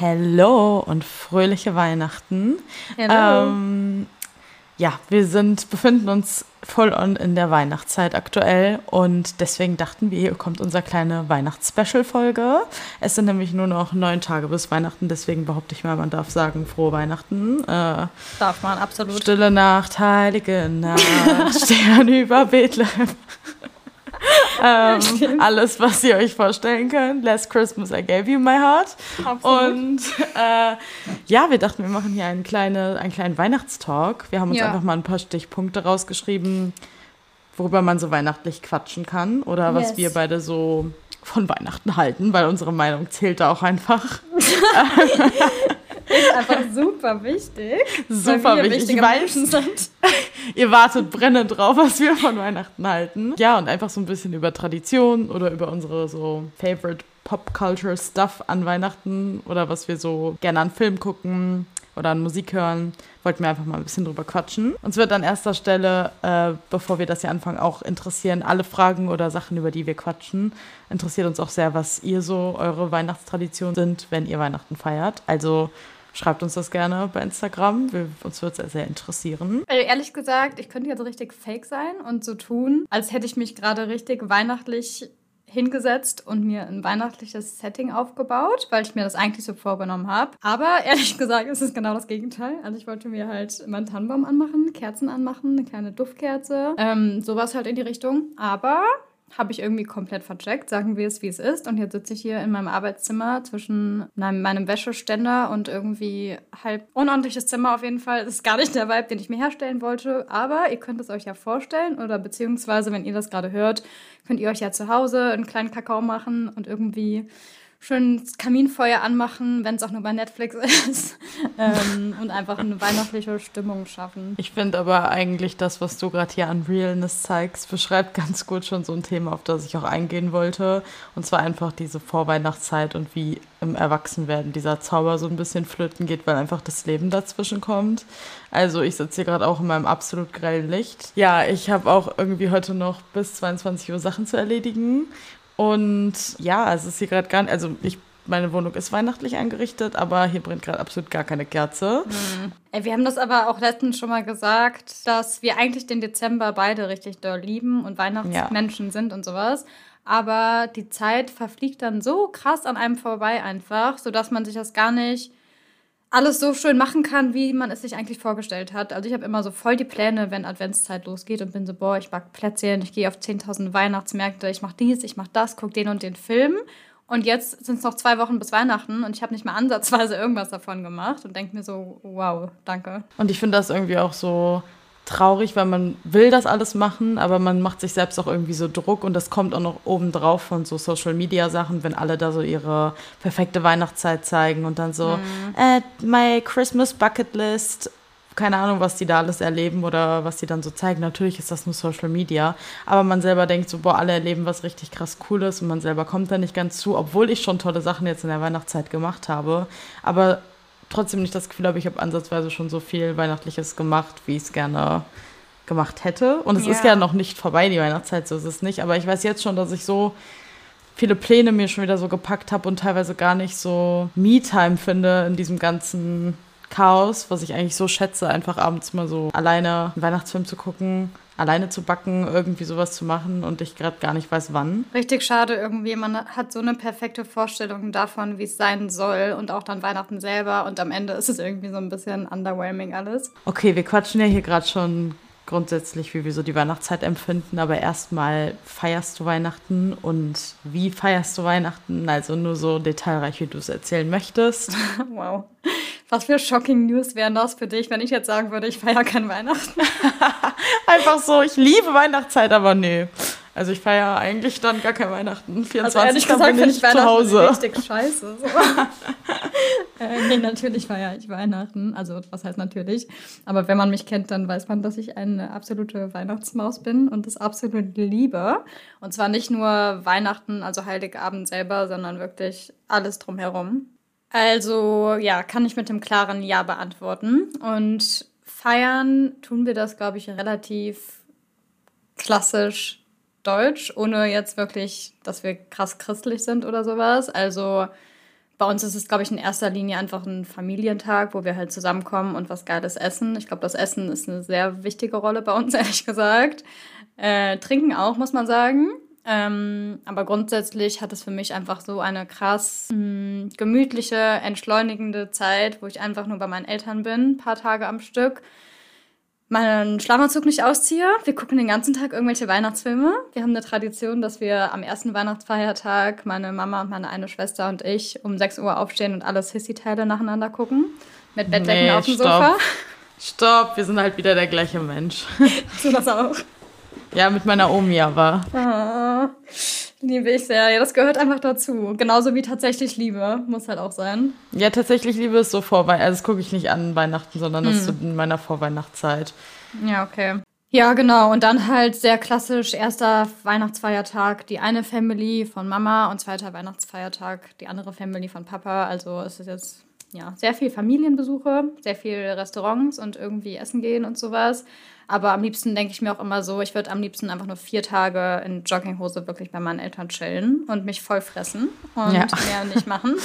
Hello und fröhliche Weihnachten. Hello. Ähm, ja, wir sind, befinden uns voll on in der Weihnachtszeit aktuell und deswegen dachten wir, hier kommt unsere kleine Weihnachts-Special-Folge. Es sind nämlich nur noch neun Tage bis Weihnachten, deswegen behaupte ich mal, man darf sagen, frohe Weihnachten. Äh, darf man, absolut. Stille Nacht, heilige Nacht, Stern über Bethlehem. ähm, alles, was ihr euch vorstellen könnt. Last Christmas I gave you my heart. Absolut. Und äh, ja, wir dachten, wir machen hier einen, kleine, einen kleinen Weihnachtstalk. Wir haben uns ja. einfach mal ein paar Stichpunkte rausgeschrieben, worüber man so weihnachtlich quatschen kann oder was yes. wir beide so von Weihnachten halten, weil unsere Meinung zählt da auch einfach. ist einfach super wichtig. Super wichtig. Ich weiß, ihr wartet brennend drauf, was wir von Weihnachten halten. Ja, und einfach so ein bisschen über Tradition oder über unsere so Favorite Pop Culture Stuff an Weihnachten oder was wir so gerne an Film gucken oder an Musik hören, wollten wir einfach mal ein bisschen drüber quatschen. Uns wird an erster Stelle, äh, bevor wir das hier anfangen, auch interessieren, alle Fragen oder Sachen, über die wir quatschen. Interessiert uns auch sehr, was ihr so eure Weihnachtstraditionen sind, wenn ihr Weihnachten feiert. Also Schreibt uns das gerne bei Instagram. Wir, uns würde es sehr, sehr interessieren. Also ehrlich gesagt, ich könnte jetzt richtig fake sein und so tun, als hätte ich mich gerade richtig weihnachtlich hingesetzt und mir ein weihnachtliches Setting aufgebaut, weil ich mir das eigentlich so vorgenommen habe. Aber ehrlich gesagt ist es genau das Gegenteil. Also ich wollte mir halt meinen Tannenbaum anmachen, Kerzen anmachen, eine kleine Duftkerze, ähm, sowas halt in die Richtung. Aber habe ich irgendwie komplett vercheckt, sagen wir es, wie es ist. Und jetzt sitze ich hier in meinem Arbeitszimmer zwischen meinem Wäscheständer und irgendwie halb unordentliches Zimmer auf jeden Fall. Das ist gar nicht der Vibe, den ich mir herstellen wollte. Aber ihr könnt es euch ja vorstellen oder beziehungsweise, wenn ihr das gerade hört, könnt ihr euch ja zu Hause einen kleinen Kakao machen und irgendwie schön das Kaminfeuer anmachen, wenn es auch nur bei Netflix ist. ähm, und einfach eine weihnachtliche Stimmung schaffen. Ich finde aber eigentlich das, was du gerade hier an Realness zeigst, beschreibt ganz gut schon so ein Thema, auf das ich auch eingehen wollte. Und zwar einfach diese Vorweihnachtszeit und wie im Erwachsenwerden dieser Zauber so ein bisschen flöten geht, weil einfach das Leben dazwischen kommt. Also ich sitze hier gerade auch in meinem absolut grellen Licht. Ja, ich habe auch irgendwie heute noch bis 22 Uhr Sachen zu erledigen und ja, es ist hier gerade gar nicht, also ich meine Wohnung ist weihnachtlich eingerichtet, aber hier brennt gerade absolut gar keine Kerze. Mhm. Ey, wir haben das aber auch letztens schon mal gesagt, dass wir eigentlich den Dezember beide richtig doll lieben und Weihnachtsmenschen ja. sind und sowas. Aber die Zeit verfliegt dann so krass an einem vorbei einfach, sodass man sich das gar nicht alles so schön machen kann, wie man es sich eigentlich vorgestellt hat. Also ich habe immer so voll die Pläne, wenn Adventszeit losgeht und bin so, boah, ich back Plätzchen, ich gehe auf 10.000 Weihnachtsmärkte, ich mache dies, ich mache das, gucke den und den Film. Und jetzt sind es noch zwei Wochen bis Weihnachten und ich habe nicht mal ansatzweise irgendwas davon gemacht und denke mir so, wow, danke. Und ich finde das irgendwie auch so traurig, weil man will das alles machen, aber man macht sich selbst auch irgendwie so Druck und das kommt auch noch obendrauf von so Social Media Sachen, wenn alle da so ihre perfekte Weihnachtszeit zeigen und dann so, mhm. äh, my Christmas Bucket List, keine Ahnung, was die da alles erleben oder was die dann so zeigen. Natürlich ist das nur Social Media, aber man selber denkt so, boah, alle erleben was richtig krass Cooles und man selber kommt da nicht ganz zu, obwohl ich schon tolle Sachen jetzt in der Weihnachtszeit gemacht habe. Aber trotzdem nicht das Gefühl habe, ich habe ansatzweise schon so viel Weihnachtliches gemacht, wie ich es gerne gemacht hätte. Und es ja. ist ja noch nicht vorbei, die Weihnachtszeit, so ist es nicht. Aber ich weiß jetzt schon, dass ich so viele Pläne mir schon wieder so gepackt habe und teilweise gar nicht so Me-Time finde in diesem ganzen Chaos, was ich eigentlich so schätze, einfach abends mal so alleine einen Weihnachtsfilm zu gucken alleine zu backen, irgendwie sowas zu machen und ich gerade gar nicht weiß, wann. Richtig schade irgendwie. Man hat so eine perfekte Vorstellung davon, wie es sein soll und auch dann Weihnachten selber und am Ende ist es irgendwie so ein bisschen underwhelming alles. Okay, wir quatschen ja hier gerade schon grundsätzlich, wie wir so die Weihnachtszeit empfinden, aber erstmal feierst du Weihnachten und wie feierst du Weihnachten? Also nur so detailreich, wie du es erzählen möchtest. wow. Was für shocking News wären das für dich, wenn ich jetzt sagen würde, ich feiere kein Weihnachten? Einfach so, ich liebe Weihnachtszeit, aber nee. Also ich feiere eigentlich dann gar kein Weihnachten. 24. Also gesagt, bin ich, ich zu Hause. richtig scheiße. So. äh, nee, natürlich feiere ich Weihnachten. Also was heißt natürlich? Aber wenn man mich kennt, dann weiß man, dass ich eine absolute Weihnachtsmaus bin und das absolut liebe. Und zwar nicht nur Weihnachten, also Heiligabend selber, sondern wirklich alles drumherum. Also ja, kann ich mit dem klaren Ja beantworten. Und feiern tun wir das, glaube ich, relativ klassisch deutsch, ohne jetzt wirklich, dass wir krass christlich sind oder sowas. Also Bei uns ist es, glaube ich, in erster Linie einfach ein Familientag, wo wir halt zusammenkommen und was Geiles essen. Ich glaube, das Essen ist eine sehr wichtige Rolle bei uns, ehrlich gesagt. Äh, trinken auch, muss man sagen. Ähm, aber grundsätzlich hat es für mich einfach so eine krass mh, hm, gemütliche, entschleunigende Zeit, wo ich einfach nur bei meinen Eltern bin, ein paar Tage am Stück meinen Schlafanzug nicht ausziehe. Wir gucken den ganzen Tag irgendwelche Weihnachtsfilme. Wir haben eine Tradition, dass wir am ersten Weihnachtsfeiertag, meine Mama und meine eine Schwester und ich, um 6 Uhr aufstehen und alle Sissy-Teile nacheinander gucken. Mit Bettdecken nee, auf dem stopp. Sofa. Stopp, wir sind halt wieder der gleiche Mensch. Hast du das auch? Ja, mit meiner Omi aber. Ah, liebe ich sehr. Ja, das gehört einfach dazu. Genauso wie tatsächlich Liebe. Muss halt auch sein. Ja, tatsächlich Liebe ist so Vorweihnachten. Also das gucke ich nicht an Weihnachten, sondern das hm. ist so in meiner Vorweihnachtszeit. Ja, okay. Ja, genau. Und dann halt sehr klassisch erster Weihnachtsfeiertag die eine Family von Mama und zweiter Weihnachtsfeiertag die andere Family von Papa. Also es ist jetzt ja sehr viel Familienbesuche, sehr viel Restaurants und irgendwie essen gehen und sowas. Aber am liebsten denke ich mir auch immer so, ich würde am liebsten einfach nur vier Tage in Jogginghose wirklich bei meinen Eltern chillen und mich voll fressen und ja. mehr nicht machen.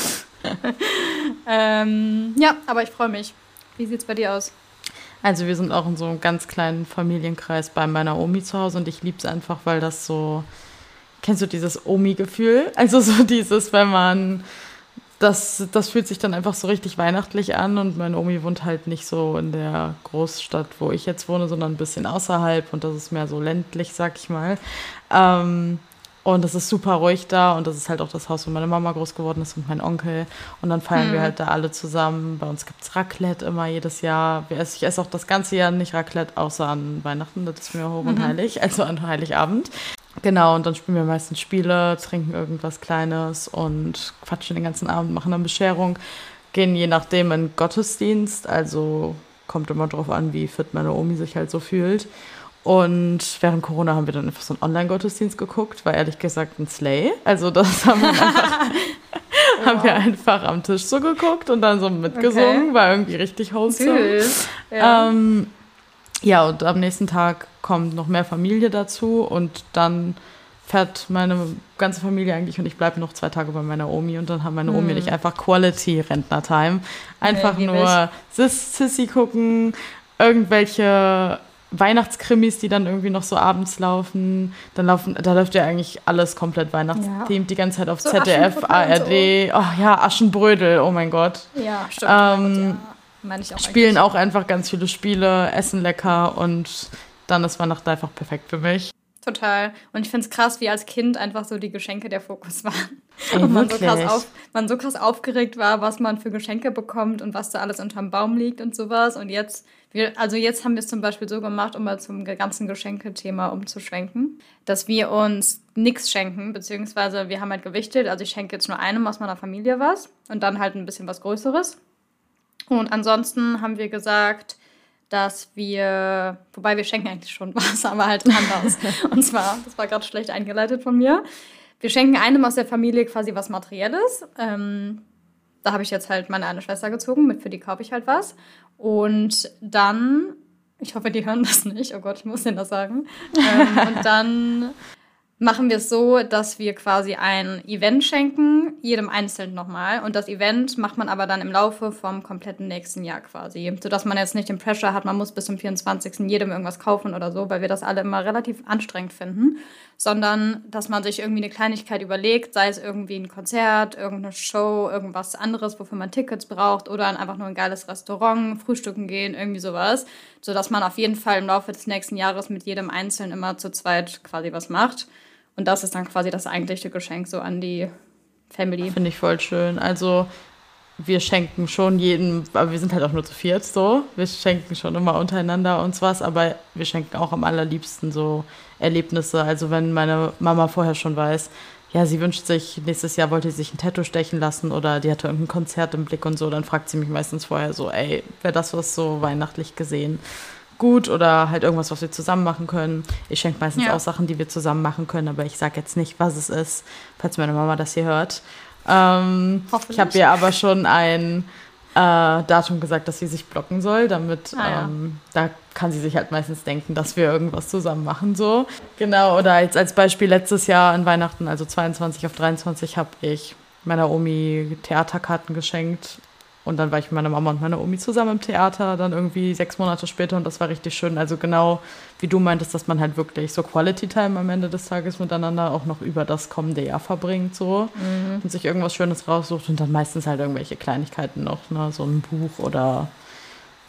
ähm, ja, aber ich freue mich. Wie sieht es bei dir aus? Also wir sind auch in so einem ganz kleinen Familienkreis bei meiner Omi zu Hause und ich liebe es einfach, weil das so, kennst du dieses Omi-Gefühl? Also so dieses, wenn man das, das fühlt sich dann einfach so richtig weihnachtlich an und meine Omi wohnt halt nicht so in der Großstadt, wo ich jetzt wohne, sondern ein bisschen außerhalb und das ist mehr so ländlich, sag ich mal. Ähm, und das ist super ruhig da und das ist halt auch das Haus, wo meine Mama groß geworden ist und mein Onkel. Und dann feiern hm. wir halt da alle zusammen. Bei uns gibt es Raclette immer jedes Jahr. Ich esse auch das ganze Jahr nicht Raclette, außer an Weihnachten. Das ist mir hoch und mhm. heilig, also an Heiligabend. Genau, und dann spielen wir meistens Spiele, trinken irgendwas Kleines und quatschen den ganzen Abend, machen dann Bescherung, gehen je nachdem in Gottesdienst, also kommt immer drauf an, wie fit meine Omi sich halt so fühlt. Und während Corona haben wir dann einfach so einen Online-Gottesdienst geguckt, war ehrlich gesagt ein Slay. Also das haben wir einfach, wow. haben wir einfach am Tisch so geguckt und dann so mitgesungen, okay. war irgendwie richtig wholesome. Ja. Ähm, ja, und am nächsten Tag kommt noch mehr Familie dazu und dann fährt meine ganze Familie eigentlich und ich bleibe noch zwei Tage bei meiner Omi und dann haben meine Omi hm. nicht einfach Quality Rentner-Time. Einfach nee, nur Sis Sissy gucken, irgendwelche Weihnachtskrimis, die dann irgendwie noch so abends laufen. Dann laufen, da läuft ja eigentlich alles komplett Weihnachtsthemed, ja. die ganze Zeit auf so ZDF, ARD. So. Oh ja, Aschenbrödel, oh mein Gott. Ja, stimmt. Ähm, ja. Meine ich auch spielen auch einfach ganz viele Spiele, essen lecker und dann ist Weihnachten einfach perfekt für mich. Total. Und ich finde es krass, wie als Kind einfach so die Geschenke der Fokus waren. Ey, und man so, krass auf, man so krass aufgeregt war, was man für Geschenke bekommt und was da alles unterm Baum liegt und sowas. Und jetzt, wir, also jetzt haben wir es zum Beispiel so gemacht, um mal zum ganzen Geschenkethema umzuschwenken, dass wir uns nichts schenken, beziehungsweise wir haben halt gewichtet. Also ich schenke jetzt nur einem aus meiner Familie was und dann halt ein bisschen was Größeres. Und ansonsten haben wir gesagt, dass wir, wobei wir schenken eigentlich schon was, aber halt anders. Und zwar, das war gerade schlecht eingeleitet von mir. Wir schenken einem aus der Familie quasi was Materielles. Ähm, da habe ich jetzt halt meine eine Schwester gezogen, mit für die kaufe ich halt was. Und dann, ich hoffe, die hören das nicht, oh Gott, ich muss denen das sagen. Ähm, und dann machen wir es so, dass wir quasi ein Event schenken, jedem einzeln nochmal. Und das Event macht man aber dann im Laufe vom kompletten nächsten Jahr quasi. Sodass man jetzt nicht den Pressure hat, man muss bis zum 24. jedem irgendwas kaufen oder so, weil wir das alle immer relativ anstrengend finden. Sondern, dass man sich irgendwie eine Kleinigkeit überlegt, sei es irgendwie ein Konzert, irgendeine Show, irgendwas anderes, wofür man Tickets braucht oder einfach nur ein geiles Restaurant, frühstücken gehen, irgendwie sowas. Sodass man auf jeden Fall im Laufe des nächsten Jahres mit jedem Einzelnen immer zu zweit quasi was macht. Und das ist dann quasi das eigentliche Geschenk so an die Family. Finde ich voll schön. Also wir schenken schon jedem, aber wir sind halt auch nur zu viert so. Wir schenken schon immer untereinander uns was, aber wir schenken auch am allerliebsten so Erlebnisse. Also wenn meine Mama vorher schon weiß, ja, sie wünscht sich, nächstes Jahr wollte sie sich ein Tattoo stechen lassen oder die hatte irgendein Konzert im Blick und so, dann fragt sie mich meistens vorher so, ey, wäre das was so weihnachtlich gesehen? Gut oder halt irgendwas, was wir zusammen machen können. Ich schenke meistens ja. auch Sachen, die wir zusammen machen können, aber ich sage jetzt nicht, was es ist, falls meine Mama das hier hört. Ähm, ich habe ihr aber schon ein äh, Datum gesagt, dass sie sich blocken soll, damit ah, ja. ähm, da kann sie sich halt meistens denken, dass wir irgendwas zusammen machen so. Genau, oder als, als Beispiel letztes Jahr an Weihnachten, also 22 auf 23, habe ich meiner Omi Theaterkarten geschenkt. Und dann war ich mit meiner Mama und meiner Omi zusammen im Theater, dann irgendwie sechs Monate später und das war richtig schön. Also genau wie du meintest, dass man halt wirklich so Quality Time am Ende des Tages miteinander auch noch über das kommende Jahr verbringt so mhm. und sich irgendwas Schönes raussucht und dann meistens halt irgendwelche Kleinigkeiten noch, ne? so ein Buch oder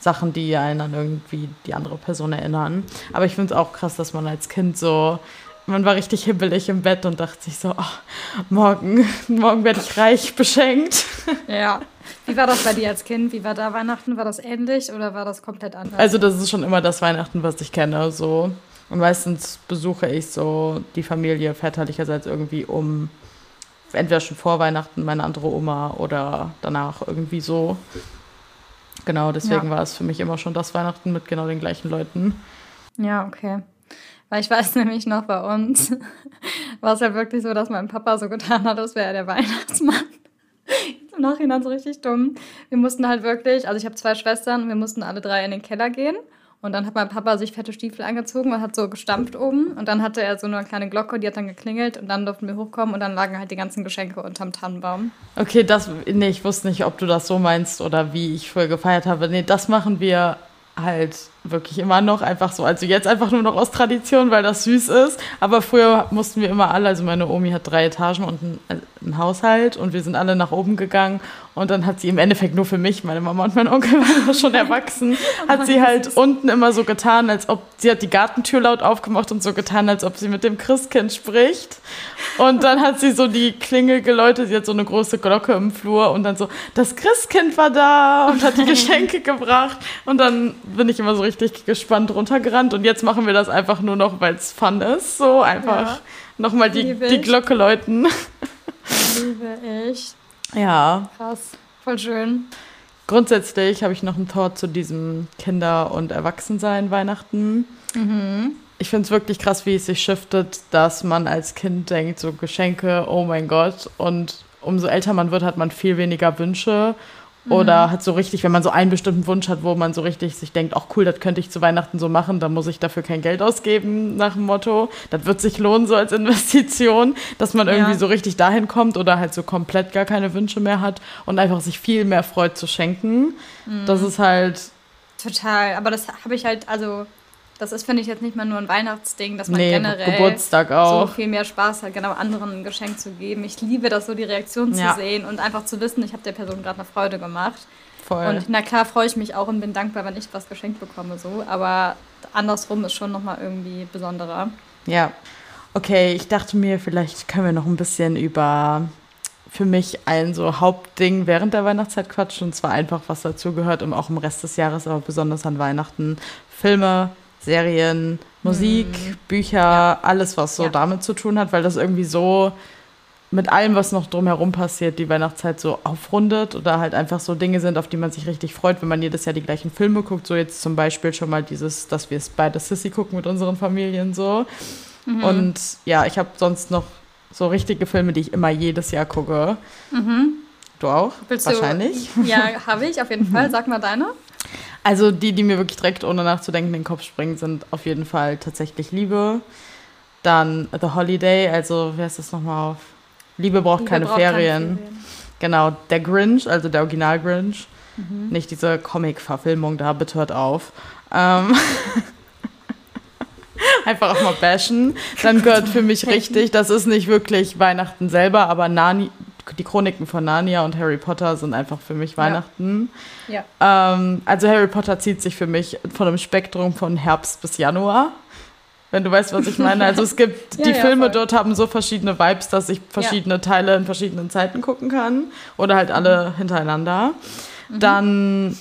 Sachen, die einen an irgendwie die andere Person erinnern. Aber ich finde es auch krass, dass man als Kind so man war richtig hibbelig im Bett und dachte sich so, oh, morgen, morgen werde ich reich beschenkt. Ja. Wie war das bei dir als Kind? Wie war da Weihnachten? War das ähnlich oder war das komplett anders? Also das ist schon immer das Weihnachten, was ich kenne. So. Und meistens besuche ich so die Familie väterlicherseits irgendwie um, entweder schon vor Weihnachten meine andere Oma oder danach irgendwie so. Genau, deswegen ja. war es für mich immer schon das Weihnachten mit genau den gleichen Leuten. Ja, okay. Weil ich weiß nämlich noch bei uns, war es ja wirklich so, dass mein Papa so getan hat, als wäre er der Weihnachtsmann. Im Nachhinein so richtig dumm. Wir mussten halt wirklich, also ich habe zwei Schwestern und wir mussten alle drei in den Keller gehen. Und dann hat mein Papa sich fette Stiefel angezogen und hat so gestampft oben. Und dann hatte er so eine kleine Glocke, die hat dann geklingelt. Und dann durften wir hochkommen und dann lagen halt die ganzen Geschenke unterm Tannenbaum. Okay, das, nee, ich wusste nicht, ob du das so meinst oder wie ich früher gefeiert habe. Nee, das machen wir halt wirklich immer noch einfach so. Also jetzt einfach nur noch aus Tradition, weil das süß ist. Aber früher mussten wir immer alle, also meine Omi hat drei Etagen und ein, ein Haushalt und wir sind alle nach oben gegangen und dann hat sie im Endeffekt nur für mich, meine Mama und mein Onkel waren schon erwachsen, hat sie halt unten immer so getan, als ob sie hat die Gartentür laut aufgemacht und so getan, als ob sie mit dem Christkind spricht. Und dann hat sie so die Klingel geläutet, sie hat so eine große Glocke im Flur und dann so, das Christkind war da und hat die Geschenke gebracht. Und dann bin ich immer so richtig gespannt runtergerannt und jetzt machen wir das einfach nur noch, weil es fun ist. So einfach ja. nochmal die, die Glocke läuten. Liebe ich. Ja. Krass, voll schön. Grundsätzlich habe ich noch ein Tor zu diesem Kinder- und Erwachsensein Weihnachten. Mhm. Ich finde es wirklich krass, wie es sich shiftet, dass man als Kind denkt, so Geschenke, oh mein Gott. Und umso älter man wird, hat man viel weniger Wünsche oder mhm. hat so richtig, wenn man so einen bestimmten Wunsch hat, wo man so richtig sich denkt, ach cool, das könnte ich zu Weihnachten so machen, dann muss ich dafür kein Geld ausgeben, nach dem Motto. Das wird sich lohnen, so als Investition, dass man irgendwie ja. so richtig dahin kommt oder halt so komplett gar keine Wünsche mehr hat und einfach sich viel mehr freut zu schenken. Mhm. Das ist halt. Total, aber das habe ich halt, also das ist, finde ich, jetzt nicht mal nur ein Weihnachtsding, dass man nee, generell Geburtstag auch. so viel mehr Spaß hat, genau anderen ein Geschenk zu geben. Ich liebe das, so die Reaktion ja. zu sehen und einfach zu wissen, ich habe der Person gerade eine Freude gemacht. Voll. Und na klar freue ich mich auch und bin dankbar, wenn ich was geschenkt bekomme, so. Aber andersrum ist schon nochmal irgendwie besonderer. Ja. Okay, ich dachte mir, vielleicht können wir noch ein bisschen über für mich ein so Hauptding während der Weihnachtszeit quatschen. Und zwar einfach, was dazugehört, um auch im Rest des Jahres, aber besonders an Weihnachten, Filme, Serien, Musik, hm. Bücher, ja. alles, was so ja. damit zu tun hat, weil das irgendwie so mit allem, was noch drumherum passiert, die Weihnachtszeit so aufrundet oder halt einfach so Dinge sind, auf die man sich richtig freut, wenn man jedes Jahr die gleichen Filme guckt. So jetzt zum Beispiel schon mal dieses, dass wir es beide Sissy gucken mit unseren Familien so. Mhm. Und ja, ich habe sonst noch so richtige Filme, die ich immer jedes Jahr gucke. Mhm. Du auch? Willst Wahrscheinlich. Du, ja, habe ich auf jeden Fall. Sag mal deine. Also die, die mir wirklich direkt ohne nachzudenken in den Kopf springen, sind auf jeden Fall tatsächlich Liebe. Dann The Holiday, also wer ist das nochmal auf? Liebe braucht, Liebe keine, braucht Ferien. keine, Ferien. Genau, der Grinch, also der Original Grinch. Mhm. Nicht diese Comic-Verfilmung da, bitte hört auf. Ähm Einfach auch mal bashen. Dann gehört für mich richtig, das ist nicht wirklich Weihnachten selber, aber Nani, die Chroniken von Narnia und Harry Potter sind einfach für mich Weihnachten. Ja. ja. Ähm, also Harry Potter zieht sich für mich von einem Spektrum von Herbst bis Januar. Wenn du weißt, was ich meine. Also es gibt, ja, die ja, Filme voll. dort haben so verschiedene Vibes, dass ich verschiedene Teile in verschiedenen Zeiten gucken kann. Oder halt alle mhm. hintereinander. Mhm. Dann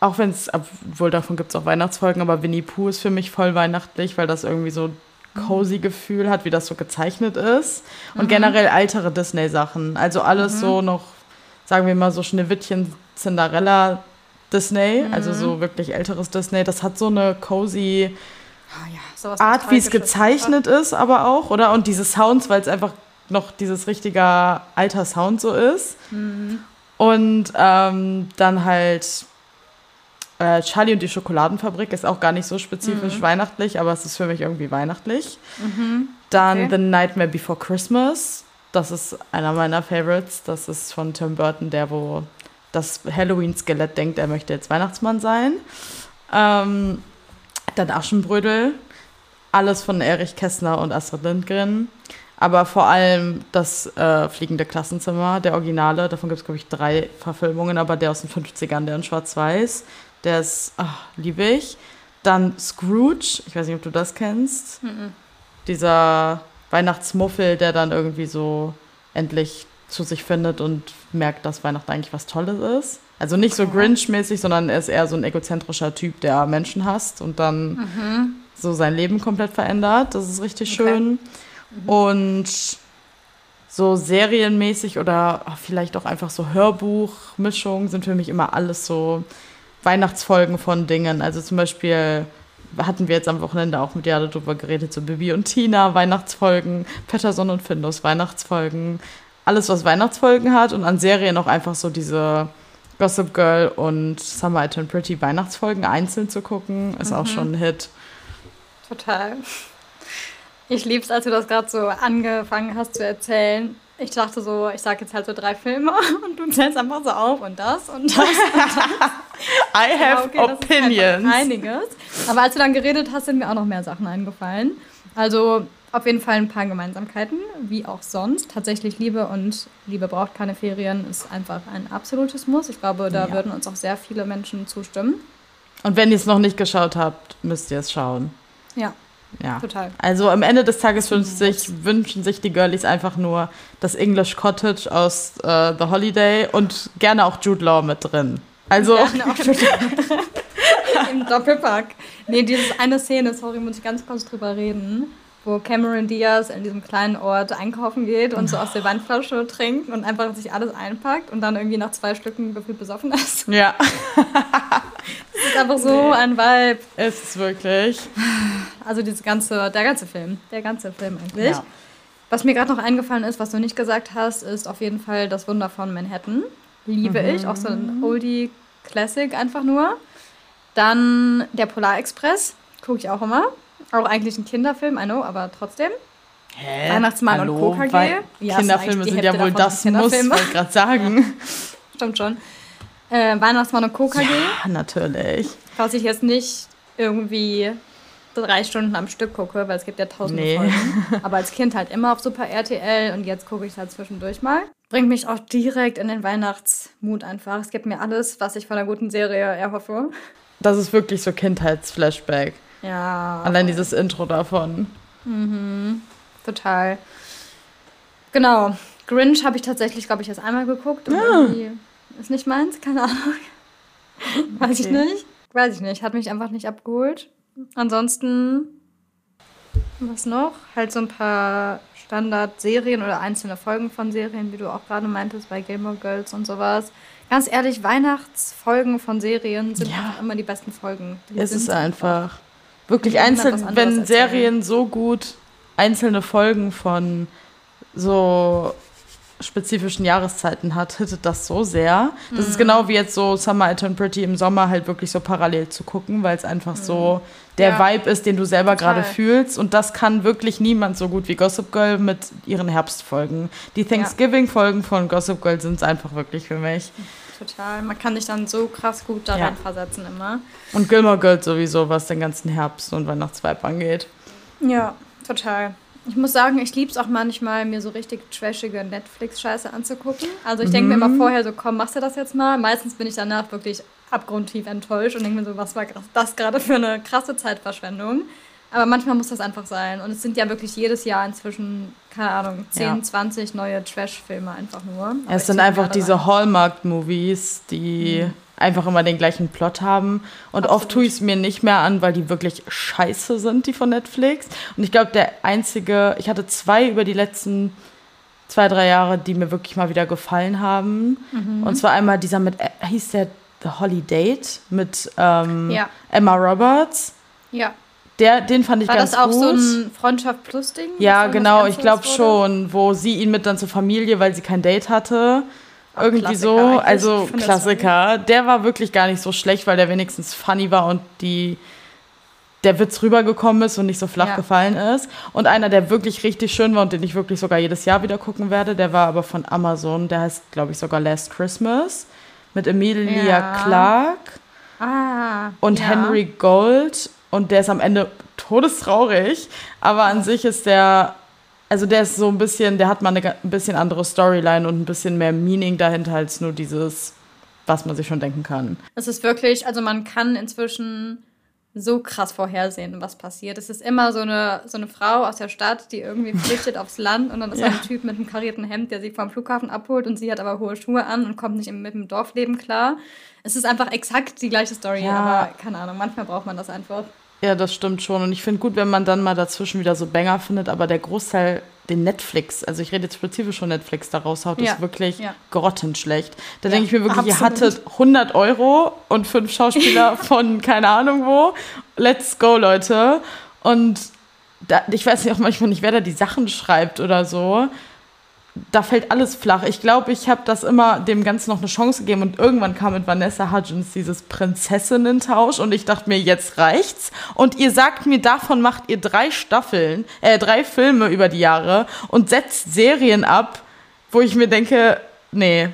auch wenn es, obwohl davon gibt es auch Weihnachtsfolgen, aber Winnie Pooh ist für mich voll weihnachtlich, weil das irgendwie so cozy Gefühl hat, wie das so gezeichnet ist. Und mhm. generell ältere Disney-Sachen. Also alles mhm. so noch, sagen wir mal, so Schneewittchen, Cinderella, Disney. Mhm. Also so wirklich älteres Disney. Das hat so eine cozy oh, ja, Art, wie es gezeichnet ist, aber auch, oder? Und diese Sounds, weil es einfach noch dieses richtiger alter Sound so ist. Mhm. Und ähm, dann halt äh, Charlie und die Schokoladenfabrik ist auch gar nicht so spezifisch mhm. weihnachtlich, aber es ist für mich irgendwie weihnachtlich. Mhm. Dann okay. The Nightmare Before Christmas. das ist einer meiner Favorites. Das ist von Tim Burton, der, wo das Halloween-Skelett denkt, er möchte jetzt Weihnachtsmann sein. Ähm, dann Aschenbrödel. Alles von Erich Kästner und Astrid Lindgren. Aber vor allem das äh, Fliegende Klassenzimmer, der Originale. Davon gibt es, glaube ich, drei Verfilmungen, aber der aus den 50ern, der in Schwarz-Weiß. Der ist, ach, liebe ich. Dann Scrooge, ich weiß nicht, ob du das kennst. Mhm. Dieser Weihnachtsmuffel, der dann irgendwie so endlich zu sich findet und merkt, dass Weihnachten eigentlich was Tolles ist. Also nicht so Grinch-mäßig, sondern er ist eher so ein egozentrischer Typ, der Menschen hasst und dann mhm. so sein Leben komplett verändert. Das ist richtig okay. schön. Mhm. Und so serienmäßig oder vielleicht auch einfach so Hörbuchmischungen sind für mich immer alles so Weihnachtsfolgen von Dingen. Also zum Beispiel hatten wir jetzt am Wochenende auch mit Jade drüber geredet, so Bibi und Tina, Weihnachtsfolgen, Patterson und Findus, Weihnachtsfolgen, alles, was Weihnachtsfolgen hat und an Serien auch einfach so diese Gossip Girl und Summer I Turn Pretty Weihnachtsfolgen einzeln zu gucken, ist mhm. auch schon ein Hit. Total. Ich lieb's, als du das gerade so angefangen hast zu erzählen. Ich dachte so, ich sag jetzt halt so drei Filme und du zählst einfach so auf und das und das. Und das. I have okay, opinions. einiges. Aber als du dann geredet hast, sind mir auch noch mehr Sachen eingefallen. Also auf jeden Fall ein paar Gemeinsamkeiten, wie auch sonst. Tatsächlich Liebe und Liebe braucht keine Ferien ist einfach ein absolutes Muss. Ich glaube, da ja. würden uns auch sehr viele Menschen zustimmen. Und wenn ihr es noch nicht geschaut habt, müsst ihr es schauen. Ja, ja. Total. Also am Ende des Tages sich, wünschen sich die Girlies einfach nur das English Cottage aus uh, The Holiday und gerne auch Jude Law mit drin. Also. Gerne auch Jude Law Im Doppelpack. Nee, diese eine Szene, sorry, muss ich ganz kurz drüber reden, wo Cameron Diaz in diesem kleinen Ort einkaufen geht und so aus der Wandflasche trinkt und einfach sich alles einpackt und dann irgendwie nach zwei Stücken gefühlt besoffen ist. Ja. das ist einfach so ein Vibe. Es ist wirklich. Also diese ganze, der ganze Film. Der ganze Film eigentlich. Ja. Was mir gerade noch eingefallen ist, was du nicht gesagt hast, ist auf jeden Fall das Wunder von Manhattan. Liebe mhm. ich. Auch so ein Oldie Classic einfach nur. Dann der Polarexpress. Gucke ich auch immer. Auch eigentlich ein Kinderfilm, I know, aber trotzdem. Hä? Weihnachtsmann Hallo? und Co. KG. Ja, Kinderfilme sind ja wohl das Muss, wollte ich gerade sagen. Ja, stimmt schon. Äh, Weihnachtsmann und Co. KG. Ja, natürlich. Was ich jetzt nicht irgendwie drei Stunden am Stück gucke, weil es gibt ja tausende nee. Folgen. Aber als Kind halt immer auf Super RTL und jetzt gucke ich es halt zwischendurch mal. Bringt mich auch direkt in den Weihnachtsmut einfach. Es gibt mir alles, was ich von einer guten Serie erhoffe. Das ist wirklich so Kindheitsflashback. Ja. Allein dieses Intro davon. Mhm. Total. Genau. Grinch habe ich tatsächlich, glaube ich, erst einmal geguckt. Ja. Ist nicht meins, keine Ahnung. Weiß okay. ich nicht. Weiß ich nicht. Hat mich einfach nicht abgeholt. Ansonsten, was noch? Halt so ein paar Standard-Serien oder einzelne Folgen von Serien, wie du auch gerade meintest, bei Gilmore Girls und sowas. Ganz ehrlich, Weihnachtsfolgen von Serien sind ja. immer die besten Folgen. Die es ist einfach. Wirklich einzeln, wenn Serien so gut einzelne Folgen von so spezifischen Jahreszeiten hat, hittet das so sehr. Das mhm. ist genau wie jetzt so Summer I Turn Pretty im Sommer halt wirklich so parallel zu gucken, weil es einfach mhm. so der ja. Vibe ist, den du selber gerade fühlst. Und das kann wirklich niemand so gut wie Gossip Girl mit ihren Herbstfolgen. Die Thanksgiving-Folgen von Gossip Girl sind es einfach wirklich für mich. Total. Man kann sich dann so krass gut daran ja. versetzen immer. Und Gilmore Girls sowieso, was den ganzen Herbst- und Weihnachtsvibe angeht. Ja, total. Ich muss sagen, ich liebe es auch manchmal, mir so richtig trashige Netflix-Scheiße anzugucken. Also ich denke mhm. mir immer vorher so, komm, machst du das jetzt mal? Meistens bin ich danach wirklich abgrundtief enttäuscht und denke mir so, was war das gerade für eine krasse Zeitverschwendung? Aber manchmal muss das einfach sein. Und es sind ja wirklich jedes Jahr inzwischen, keine Ahnung, 10, ja. 20 neue Trash-Filme einfach nur. Aber es sind einfach diese Hallmark-Movies, die mhm. Einfach immer den gleichen Plot haben. Und Absolut. oft tue ich es mir nicht mehr an, weil die wirklich scheiße sind, die von Netflix. Und ich glaube, der einzige, ich hatte zwei über die letzten zwei, drei Jahre, die mir wirklich mal wieder gefallen haben. Mhm. Und zwar einmal dieser mit, äh, hieß der The Holiday mit ähm, ja. Emma Roberts. Ja. Der, den fand ich War ganz gut. War das auch so ein Freundschaft plus Ding? Ja, genau, ich glaube schon, wo sie ihn mit dann zur Familie, weil sie kein Date hatte. Irgendwie Klassiker so, also Klassiker. Der war wirklich gar nicht so schlecht, weil der wenigstens funny war und die der Witz rübergekommen ist und nicht so flach ja. gefallen ist. Und einer, der wirklich richtig schön war und den ich wirklich sogar jedes Jahr wieder gucken werde, der war aber von Amazon. Der heißt, glaube ich, sogar Last Christmas mit Emilia ja. Clarke ah, und ja. Henry Gold. Und der ist am Ende todestraurig, aber an sich ist der also der ist so ein bisschen, der hat mal eine ein bisschen andere Storyline und ein bisschen mehr Meaning dahinter als nur dieses, was man sich schon denken kann. Es ist wirklich, also man kann inzwischen so krass vorhersehen, was passiert. Es ist immer so eine, so eine Frau aus der Stadt, die irgendwie flüchtet aufs Land und dann ist ja. ein Typ mit einem karierten Hemd, der sie vom Flughafen abholt und sie hat aber hohe Schuhe an und kommt nicht mit dem Dorfleben klar. Es ist einfach exakt die gleiche Story, ja. aber keine Ahnung, manchmal braucht man das einfach. Ja, das stimmt schon. Und ich finde gut, wenn man dann mal dazwischen wieder so Banger findet, aber der Großteil, den Netflix, also ich rede jetzt spezifisch schon Netflix da raushaut, ja. ist wirklich ja. grottenschlecht. Da ja, denke ich mir wirklich, absolut. ihr hattet 100 Euro und fünf Schauspieler von keine Ahnung wo. Let's go, Leute. Und da, ich weiß ja auch manchmal nicht, wer da die Sachen schreibt oder so da fällt alles flach. Ich glaube, ich habe das immer dem Ganzen noch eine Chance gegeben und irgendwann kam mit Vanessa Hudgens dieses Prinzessinnen-Tausch und ich dachte mir, jetzt reicht's. Und ihr sagt mir, davon macht ihr drei Staffeln, äh, drei Filme über die Jahre und setzt Serien ab, wo ich mir denke, nee,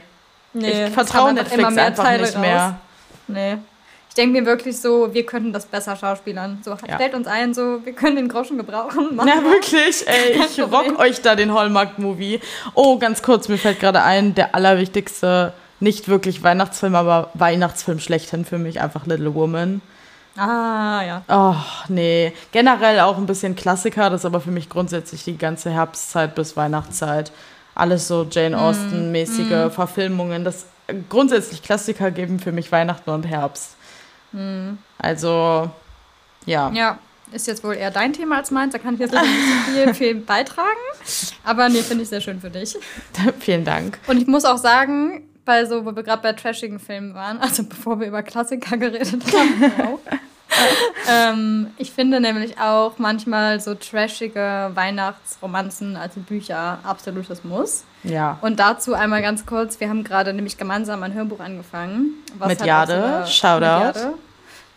nee ich vertraue Netflix einfach nicht mehr. Raus. Nee. Ich denke mir wirklich so, wir könnten das besser schauspielern. So, ja. stellt uns ein, so, wir können den Groschen gebrauchen. Machen ja, wirklich, ey, ich rock euch da den Hallmark-Movie. Oh, ganz kurz, mir fällt gerade ein, der allerwichtigste, nicht wirklich Weihnachtsfilm, aber Weihnachtsfilm schlechthin für mich, einfach Little Woman. Ah, ja. Oh, nee. Generell auch ein bisschen Klassiker, das ist aber für mich grundsätzlich die ganze Herbstzeit bis Weihnachtszeit. Alles so Jane mm, Austen-mäßige mm. Verfilmungen. Das grundsätzlich Klassiker geben für mich Weihnachten und Herbst. Mhm. Also, ja. Ja, ist jetzt wohl eher dein Thema als meins. Da kann ich jetzt nicht so viel, viel beitragen. Aber nee, finde ich sehr schön für dich. Vielen Dank. Und ich muss auch sagen, bei so, wo wir gerade bei trashigen Filmen waren, also bevor wir über Klassiker geredet haben, ähm, ich finde nämlich auch manchmal so trashige Weihnachtsromanzen, also Bücher, absolutes Muss. Ja. Und dazu einmal ganz kurz, wir haben gerade nämlich gemeinsam ein Hörbuch angefangen. mit Jade, Shoutout. Mit.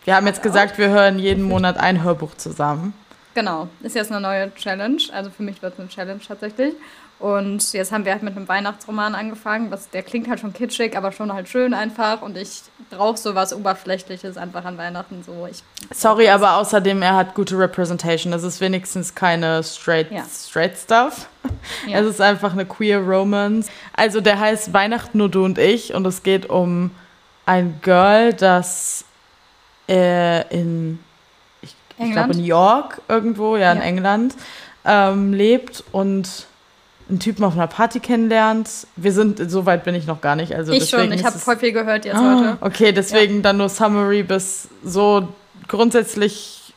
Wir haben jetzt gesagt, wir hören jeden Monat ein Hörbuch zusammen. Genau, ist jetzt eine neue Challenge. Also für mich wird es eine Challenge tatsächlich. Und jetzt haben wir halt mit einem Weihnachtsroman angefangen. Was, der klingt halt schon kitschig, aber schon halt schön einfach. Und ich brauche so was Oberflächliches einfach an Weihnachten. So. Ich Sorry, aber außerdem, er hat gute Representation. Das ist wenigstens keine straight, ja. straight Stuff. Ja. Es ist einfach eine queer Romance. Also der heißt Weihnachten nur du und ich. Und es geht um ein Girl, das äh, in, ich, ich glaube, New York irgendwo, ja, in England, ähm, lebt und einen Typen auf einer Party kennenlernt. Wir sind, so weit bin ich noch gar nicht. Also ich schon, ich habe voll viel gehört jetzt ah, heute. Okay, deswegen ja. dann nur Summary bis so grundsätzlich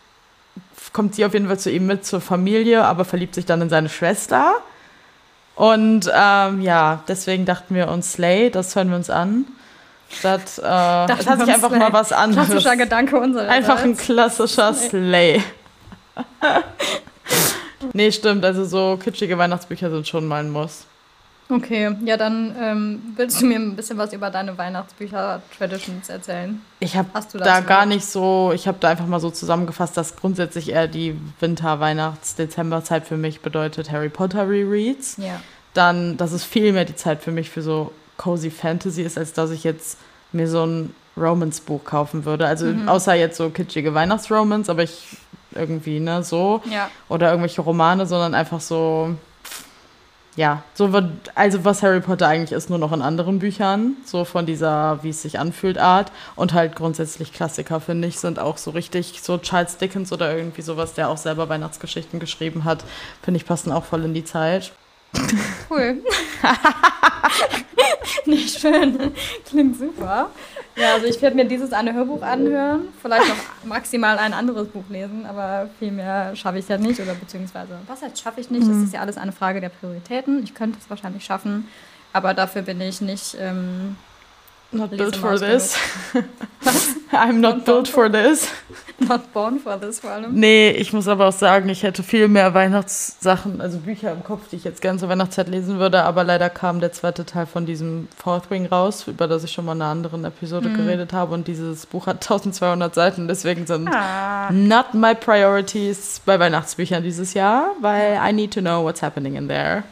kommt sie auf jeden Fall zu ihm mit zur Familie, aber verliebt sich dann in seine Schwester. Und ähm, ja, deswegen dachten wir uns Slay, das hören wir uns an. Statt, äh, das hat sich einfach Slay. mal was anderes. Klassischer Gedanke unserer Einfach ein klassischer Slay. Nee, stimmt. Also so kitschige Weihnachtsbücher sind schon mal ein Muss. Okay, ja, dann ähm, willst du mir ein bisschen was über deine Weihnachtsbücher-Traditions erzählen? Ich habe da gar nicht so, ich habe da einfach mal so zusammengefasst, dass grundsätzlich eher die Winter-, Weihnachts-, Dezemberzeit für mich bedeutet Harry Potter Rereads. Ja. Dann, dass es viel mehr die Zeit für mich für so cozy Fantasy ist, als dass ich jetzt mir so ein Romance-Buch kaufen würde. Also mhm. außer jetzt so kitschige Weihnachtsromance, aber ich irgendwie, ne, so. Ja. Oder irgendwelche Romane, sondern einfach so, ja, so wird, also was Harry Potter eigentlich ist, nur noch in anderen Büchern, so von dieser, wie es sich anfühlt, Art. Und halt grundsätzlich Klassiker, finde ich, sind auch so richtig, so Charles Dickens oder irgendwie sowas, der auch selber Weihnachtsgeschichten geschrieben hat, finde ich, passen auch voll in die Zeit. Cool. Nicht schön. Klingt super. Ja, also ich werde mir dieses eine Hörbuch anhören, vielleicht noch maximal ein anderes Buch lesen, aber viel mehr schaffe ich ja nicht oder beziehungsweise, was heißt schaffe ich nicht? Mhm. Das ist ja alles eine Frage der Prioritäten. Ich könnte es wahrscheinlich schaffen, aber dafür bin ich nicht ähm, Not built for this. I'm not built for this. Not born for this vor allem. Nee, ich muss aber auch sagen, ich hätte viel mehr Weihnachtssachen, also Bücher im Kopf, die ich jetzt gerne zur Weihnachtszeit lesen würde, aber leider kam der zweite Teil von diesem Fourth Wing raus, über das ich schon mal in einer anderen Episode mhm. geredet habe und dieses Buch hat 1200 Seiten, deswegen sind ah. not my priorities bei Weihnachtsbüchern dieses Jahr, weil I need to know what's happening in there.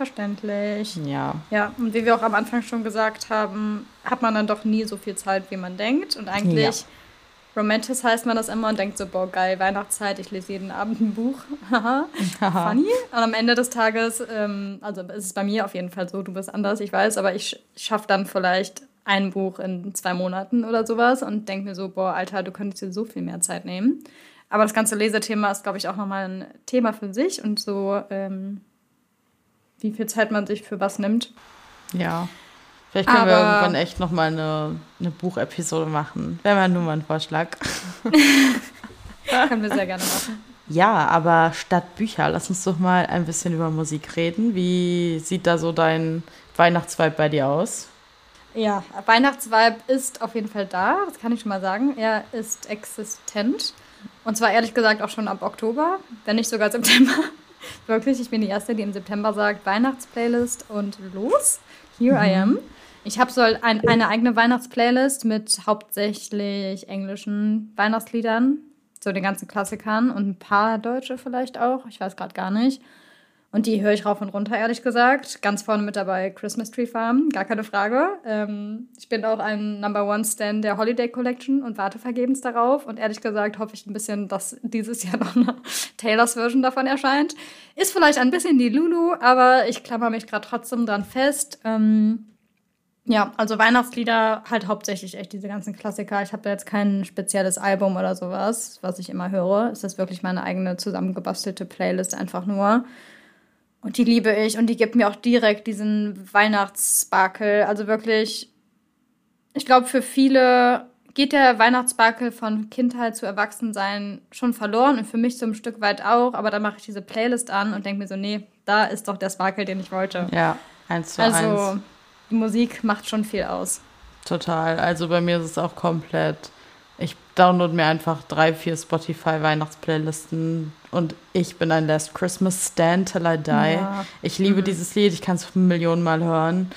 Verständlich. Ja. Ja, und wie wir auch am Anfang schon gesagt haben, hat man dann doch nie so viel Zeit, wie man denkt. Und eigentlich ja. Romantis heißt man das immer und denkt so, boah, geil, Weihnachtszeit, ich lese jeden Abend ein Buch. Haha, funny. Und am Ende des Tages, ähm, also ist es bei mir auf jeden Fall so, du bist anders, ich weiß, aber ich schaffe dann vielleicht ein Buch in zwei Monaten oder sowas und denke mir so, boah, Alter, du könntest dir so viel mehr Zeit nehmen. Aber das ganze Lesethema ist, glaube ich, auch nochmal ein Thema für sich und so, ähm, wie viel Zeit man sich für was nimmt. Ja. Vielleicht können Aber wir irgendwann echt nochmal eine, eine Buchepisode machen. Wäre mal nur mal ein Vorschlag. können wir sehr gerne machen. Ja, aber statt Bücher, lass uns doch mal ein bisschen über Musik reden. Wie sieht da so dein Weihnachtsvibe bei dir aus? Ja, Weihnachtsvibe ist auf jeden Fall da, das kann ich schon mal sagen. Er ist existent. Und zwar ehrlich gesagt auch schon ab Oktober, wenn nicht sogar September. Wirklich, ich bin die Erste, die im September sagt, Weihnachtsplaylist und los. Here mhm. I am. Ich habe so ein, eine eigene Weihnachtsplaylist mit hauptsächlich englischen Weihnachtsliedern, so den ganzen Klassikern und ein paar deutsche vielleicht auch, ich weiß gerade gar nicht. Und die höre ich rauf und runter, ehrlich gesagt. Ganz vorne mit dabei Christmas Tree Farm, gar keine Frage. Ähm, ich bin auch ein Number One Stand der Holiday Collection und warte vergebens darauf. Und ehrlich gesagt hoffe ich ein bisschen, dass dieses Jahr noch eine Taylors Version davon erscheint. Ist vielleicht ein bisschen die Lulu, aber ich klammer mich gerade trotzdem dran fest. Ähm, ja, also Weihnachtslieder halt hauptsächlich echt diese ganzen Klassiker. Ich habe da jetzt kein spezielles Album oder sowas, was ich immer höre. Es ist wirklich meine eigene zusammengebastelte Playlist einfach nur. Und die liebe ich und die gibt mir auch direkt diesen Weihnachtssparkel. Also wirklich, ich glaube, für viele geht der Weihnachtssparkel von Kindheit zu Erwachsensein schon verloren und für mich so ein Stück weit auch. Aber dann mache ich diese Playlist an und denke mir so, nee, da ist doch der Sparkel, den ich wollte. Ja, eins zu also, eins. Also, die Musik macht schon viel aus. Total. Also bei mir ist es auch komplett. Ich download mir einfach drei, vier Spotify-Weihnachtsplaylisten und ich bin ein Last Christmas Stand Till I Die. Ja. Ich liebe mhm. dieses Lied, ich kann es Millionen Mal hören.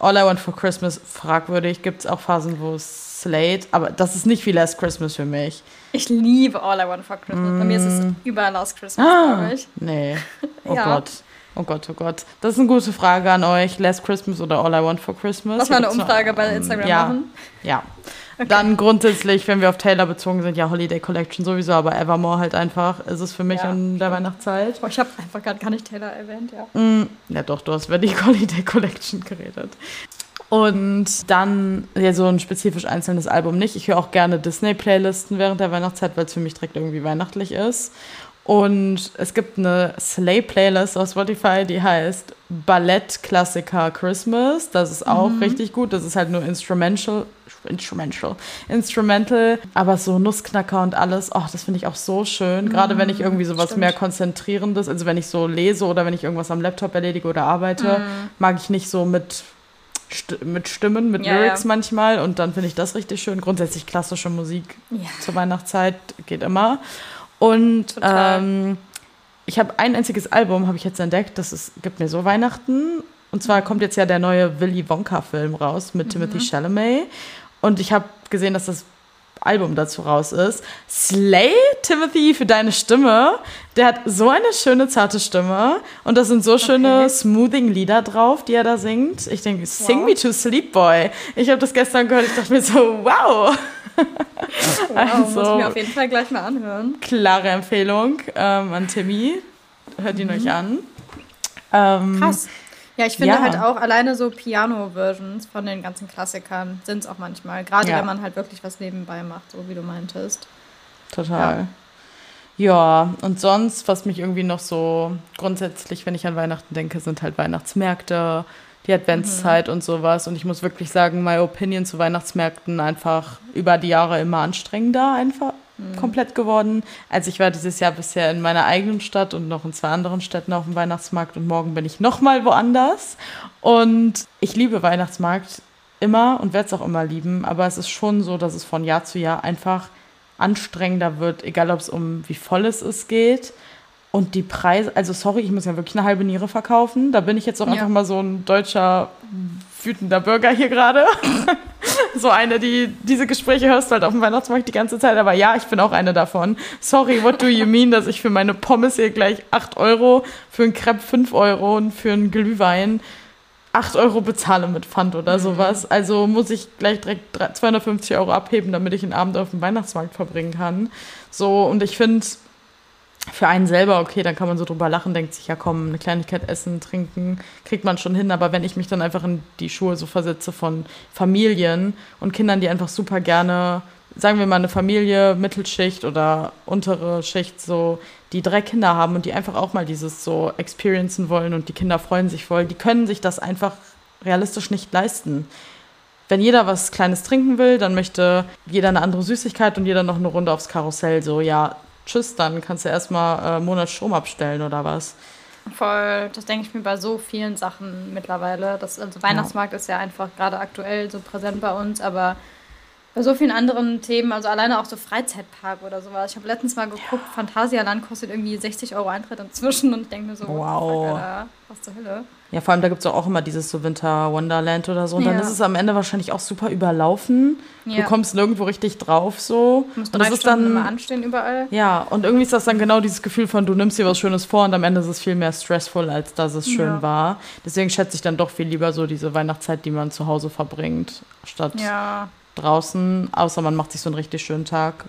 All I Want for Christmas, fragwürdig. Gibt es auch Phasen, wo es Slate, aber das ist nicht wie Last Christmas für mich. Ich liebe All I Want for Christmas. Mm. Bei mir ist es mm. über Last Christmas, ah, glaube ich. Nee. Oh ja. Gott. Oh Gott, oh Gott. Das ist eine gute Frage an euch. Last Christmas oder All I Want for Christmas? Lass mal eine Umfrage bei Instagram ja. machen. Ja. Dann grundsätzlich, wenn wir auf Taylor bezogen sind, ja, Holiday Collection sowieso, aber Evermore halt einfach ist es für mich ja. in der Weihnachtszeit. Oh, ich habe einfach gerade gar nicht Taylor erwähnt, ja. Mm, ja, doch, du hast über die Holiday Collection geredet. Und dann ja, so ein spezifisch einzelnes Album nicht. Ich höre auch gerne Disney-Playlisten während der Weihnachtszeit, weil es für mich direkt irgendwie weihnachtlich ist. Und es gibt eine Slay-Playlist auf Spotify, die heißt Ballett-Klassiker Christmas. Das ist auch mhm. richtig gut. Das ist halt nur Instrumental. Instrumental. Instrumental, aber so Nussknacker und alles. Oh, das finde ich auch so schön. Mhm. Gerade wenn ich irgendwie sowas Stimmt. mehr Konzentrierendes, also wenn ich so lese oder wenn ich irgendwas am Laptop erledige oder arbeite, mhm. mag ich nicht so mit mit Stimmen, mit ja, Lyrics ja. manchmal und dann finde ich das richtig schön. Grundsätzlich klassische Musik ja. zur Weihnachtszeit geht immer. Und ähm, ich habe ein einziges Album, habe ich jetzt entdeckt, das ist, gibt mir so Weihnachten. Und zwar kommt jetzt ja der neue Willy Wonka-Film raus mit mhm. Timothy Chalamet. Und ich habe gesehen, dass das Album dazu raus ist. Slay, Timothy, für deine Stimme. Der hat so eine schöne, zarte Stimme. Und da sind so schöne okay. Smoothing-Lieder drauf, die er da singt. Ich denke, sing wow. me to sleep, boy. Ich habe das gestern gehört. Ich dachte mir so, wow. wow also, muss ich mir auf jeden Fall gleich mal anhören. Klare Empfehlung ähm, an Timmy. Hört ihn mhm. euch an. Ähm, Krass. Ja, ich finde ja. halt auch alleine so Piano-Versions von den ganzen Klassikern sind es auch manchmal. Gerade ja. wenn man halt wirklich was nebenbei macht, so wie du meintest. Total. Ja. ja, und sonst, was mich irgendwie noch so grundsätzlich, wenn ich an Weihnachten denke, sind halt Weihnachtsmärkte, die Adventszeit mhm. und sowas. Und ich muss wirklich sagen, meine Opinion zu Weihnachtsmärkten einfach über die Jahre immer anstrengender einfach mhm. komplett geworden. Also ich war dieses Jahr bisher in meiner eigenen Stadt und noch in zwei anderen Städten auf dem Weihnachtsmarkt und morgen bin ich nochmal woanders. Und ich liebe Weihnachtsmarkt immer und werde es auch immer lieben, aber es ist schon so, dass es von Jahr zu Jahr einfach anstrengender wird, egal ob es um wie voll es ist geht. Und die Preise, also sorry, ich muss ja wirklich eine halbe Niere verkaufen. Da bin ich jetzt auch ja. einfach mal so ein deutscher wütender Bürger hier gerade. so eine, die diese Gespräche hörst halt auf dem Weihnachtsmarkt die ganze Zeit. Aber ja, ich bin auch eine davon. Sorry, what do you mean, dass ich für meine Pommes hier gleich 8 Euro, für einen Crepe 5 Euro und für einen Glühwein 8 Euro bezahle mit Pfand oder mhm. sowas. Also muss ich gleich direkt 250 Euro abheben, damit ich einen Abend auf dem Weihnachtsmarkt verbringen kann. So, und ich finde, für einen selber, okay, dann kann man so drüber lachen, denkt sich, ja komm, eine Kleinigkeit essen, trinken, kriegt man schon hin. Aber wenn ich mich dann einfach in die Schuhe so versetze von Familien und Kindern, die einfach super gerne, sagen wir mal, eine Familie, Mittelschicht oder untere Schicht, so, die drei Kinder haben und die einfach auch mal dieses so experiencen wollen und die Kinder freuen sich voll, die können sich das einfach realistisch nicht leisten. Wenn jeder was Kleines trinken will, dann möchte jeder eine andere Süßigkeit und jeder noch eine Runde aufs Karussell. So, ja, tschüss, dann kannst du erstmal äh, einen Monat Strom abstellen oder was. Voll, das denke ich mir bei so vielen Sachen mittlerweile. Das, also Weihnachtsmarkt ja. ist ja einfach gerade aktuell so präsent bei uns, aber bei so vielen anderen Themen, also alleine auch so Freizeitpark oder sowas. Ich habe letztens mal geguckt, ja. Phantasialand kostet irgendwie 60 Euro Eintritt inzwischen und ich denke mir so, wow. Fuck, Alter, was zur Hölle. Ja, vor allem da gibt es auch immer dieses so Winter Wonderland oder so. Und ja. dann ist es am Ende wahrscheinlich auch super überlaufen. Ja. Du kommst nirgendwo richtig drauf so. Du musst drei und Stunden dann, immer anstehen überall. Ja, und irgendwie ist das dann genau dieses Gefühl von, du nimmst dir was Schönes vor und am Ende ist es viel mehr stressful, als dass es schön ja. war. Deswegen schätze ich dann doch viel lieber so diese Weihnachtszeit, die man zu Hause verbringt, statt draußen, außer man macht sich so einen richtig schönen Tag.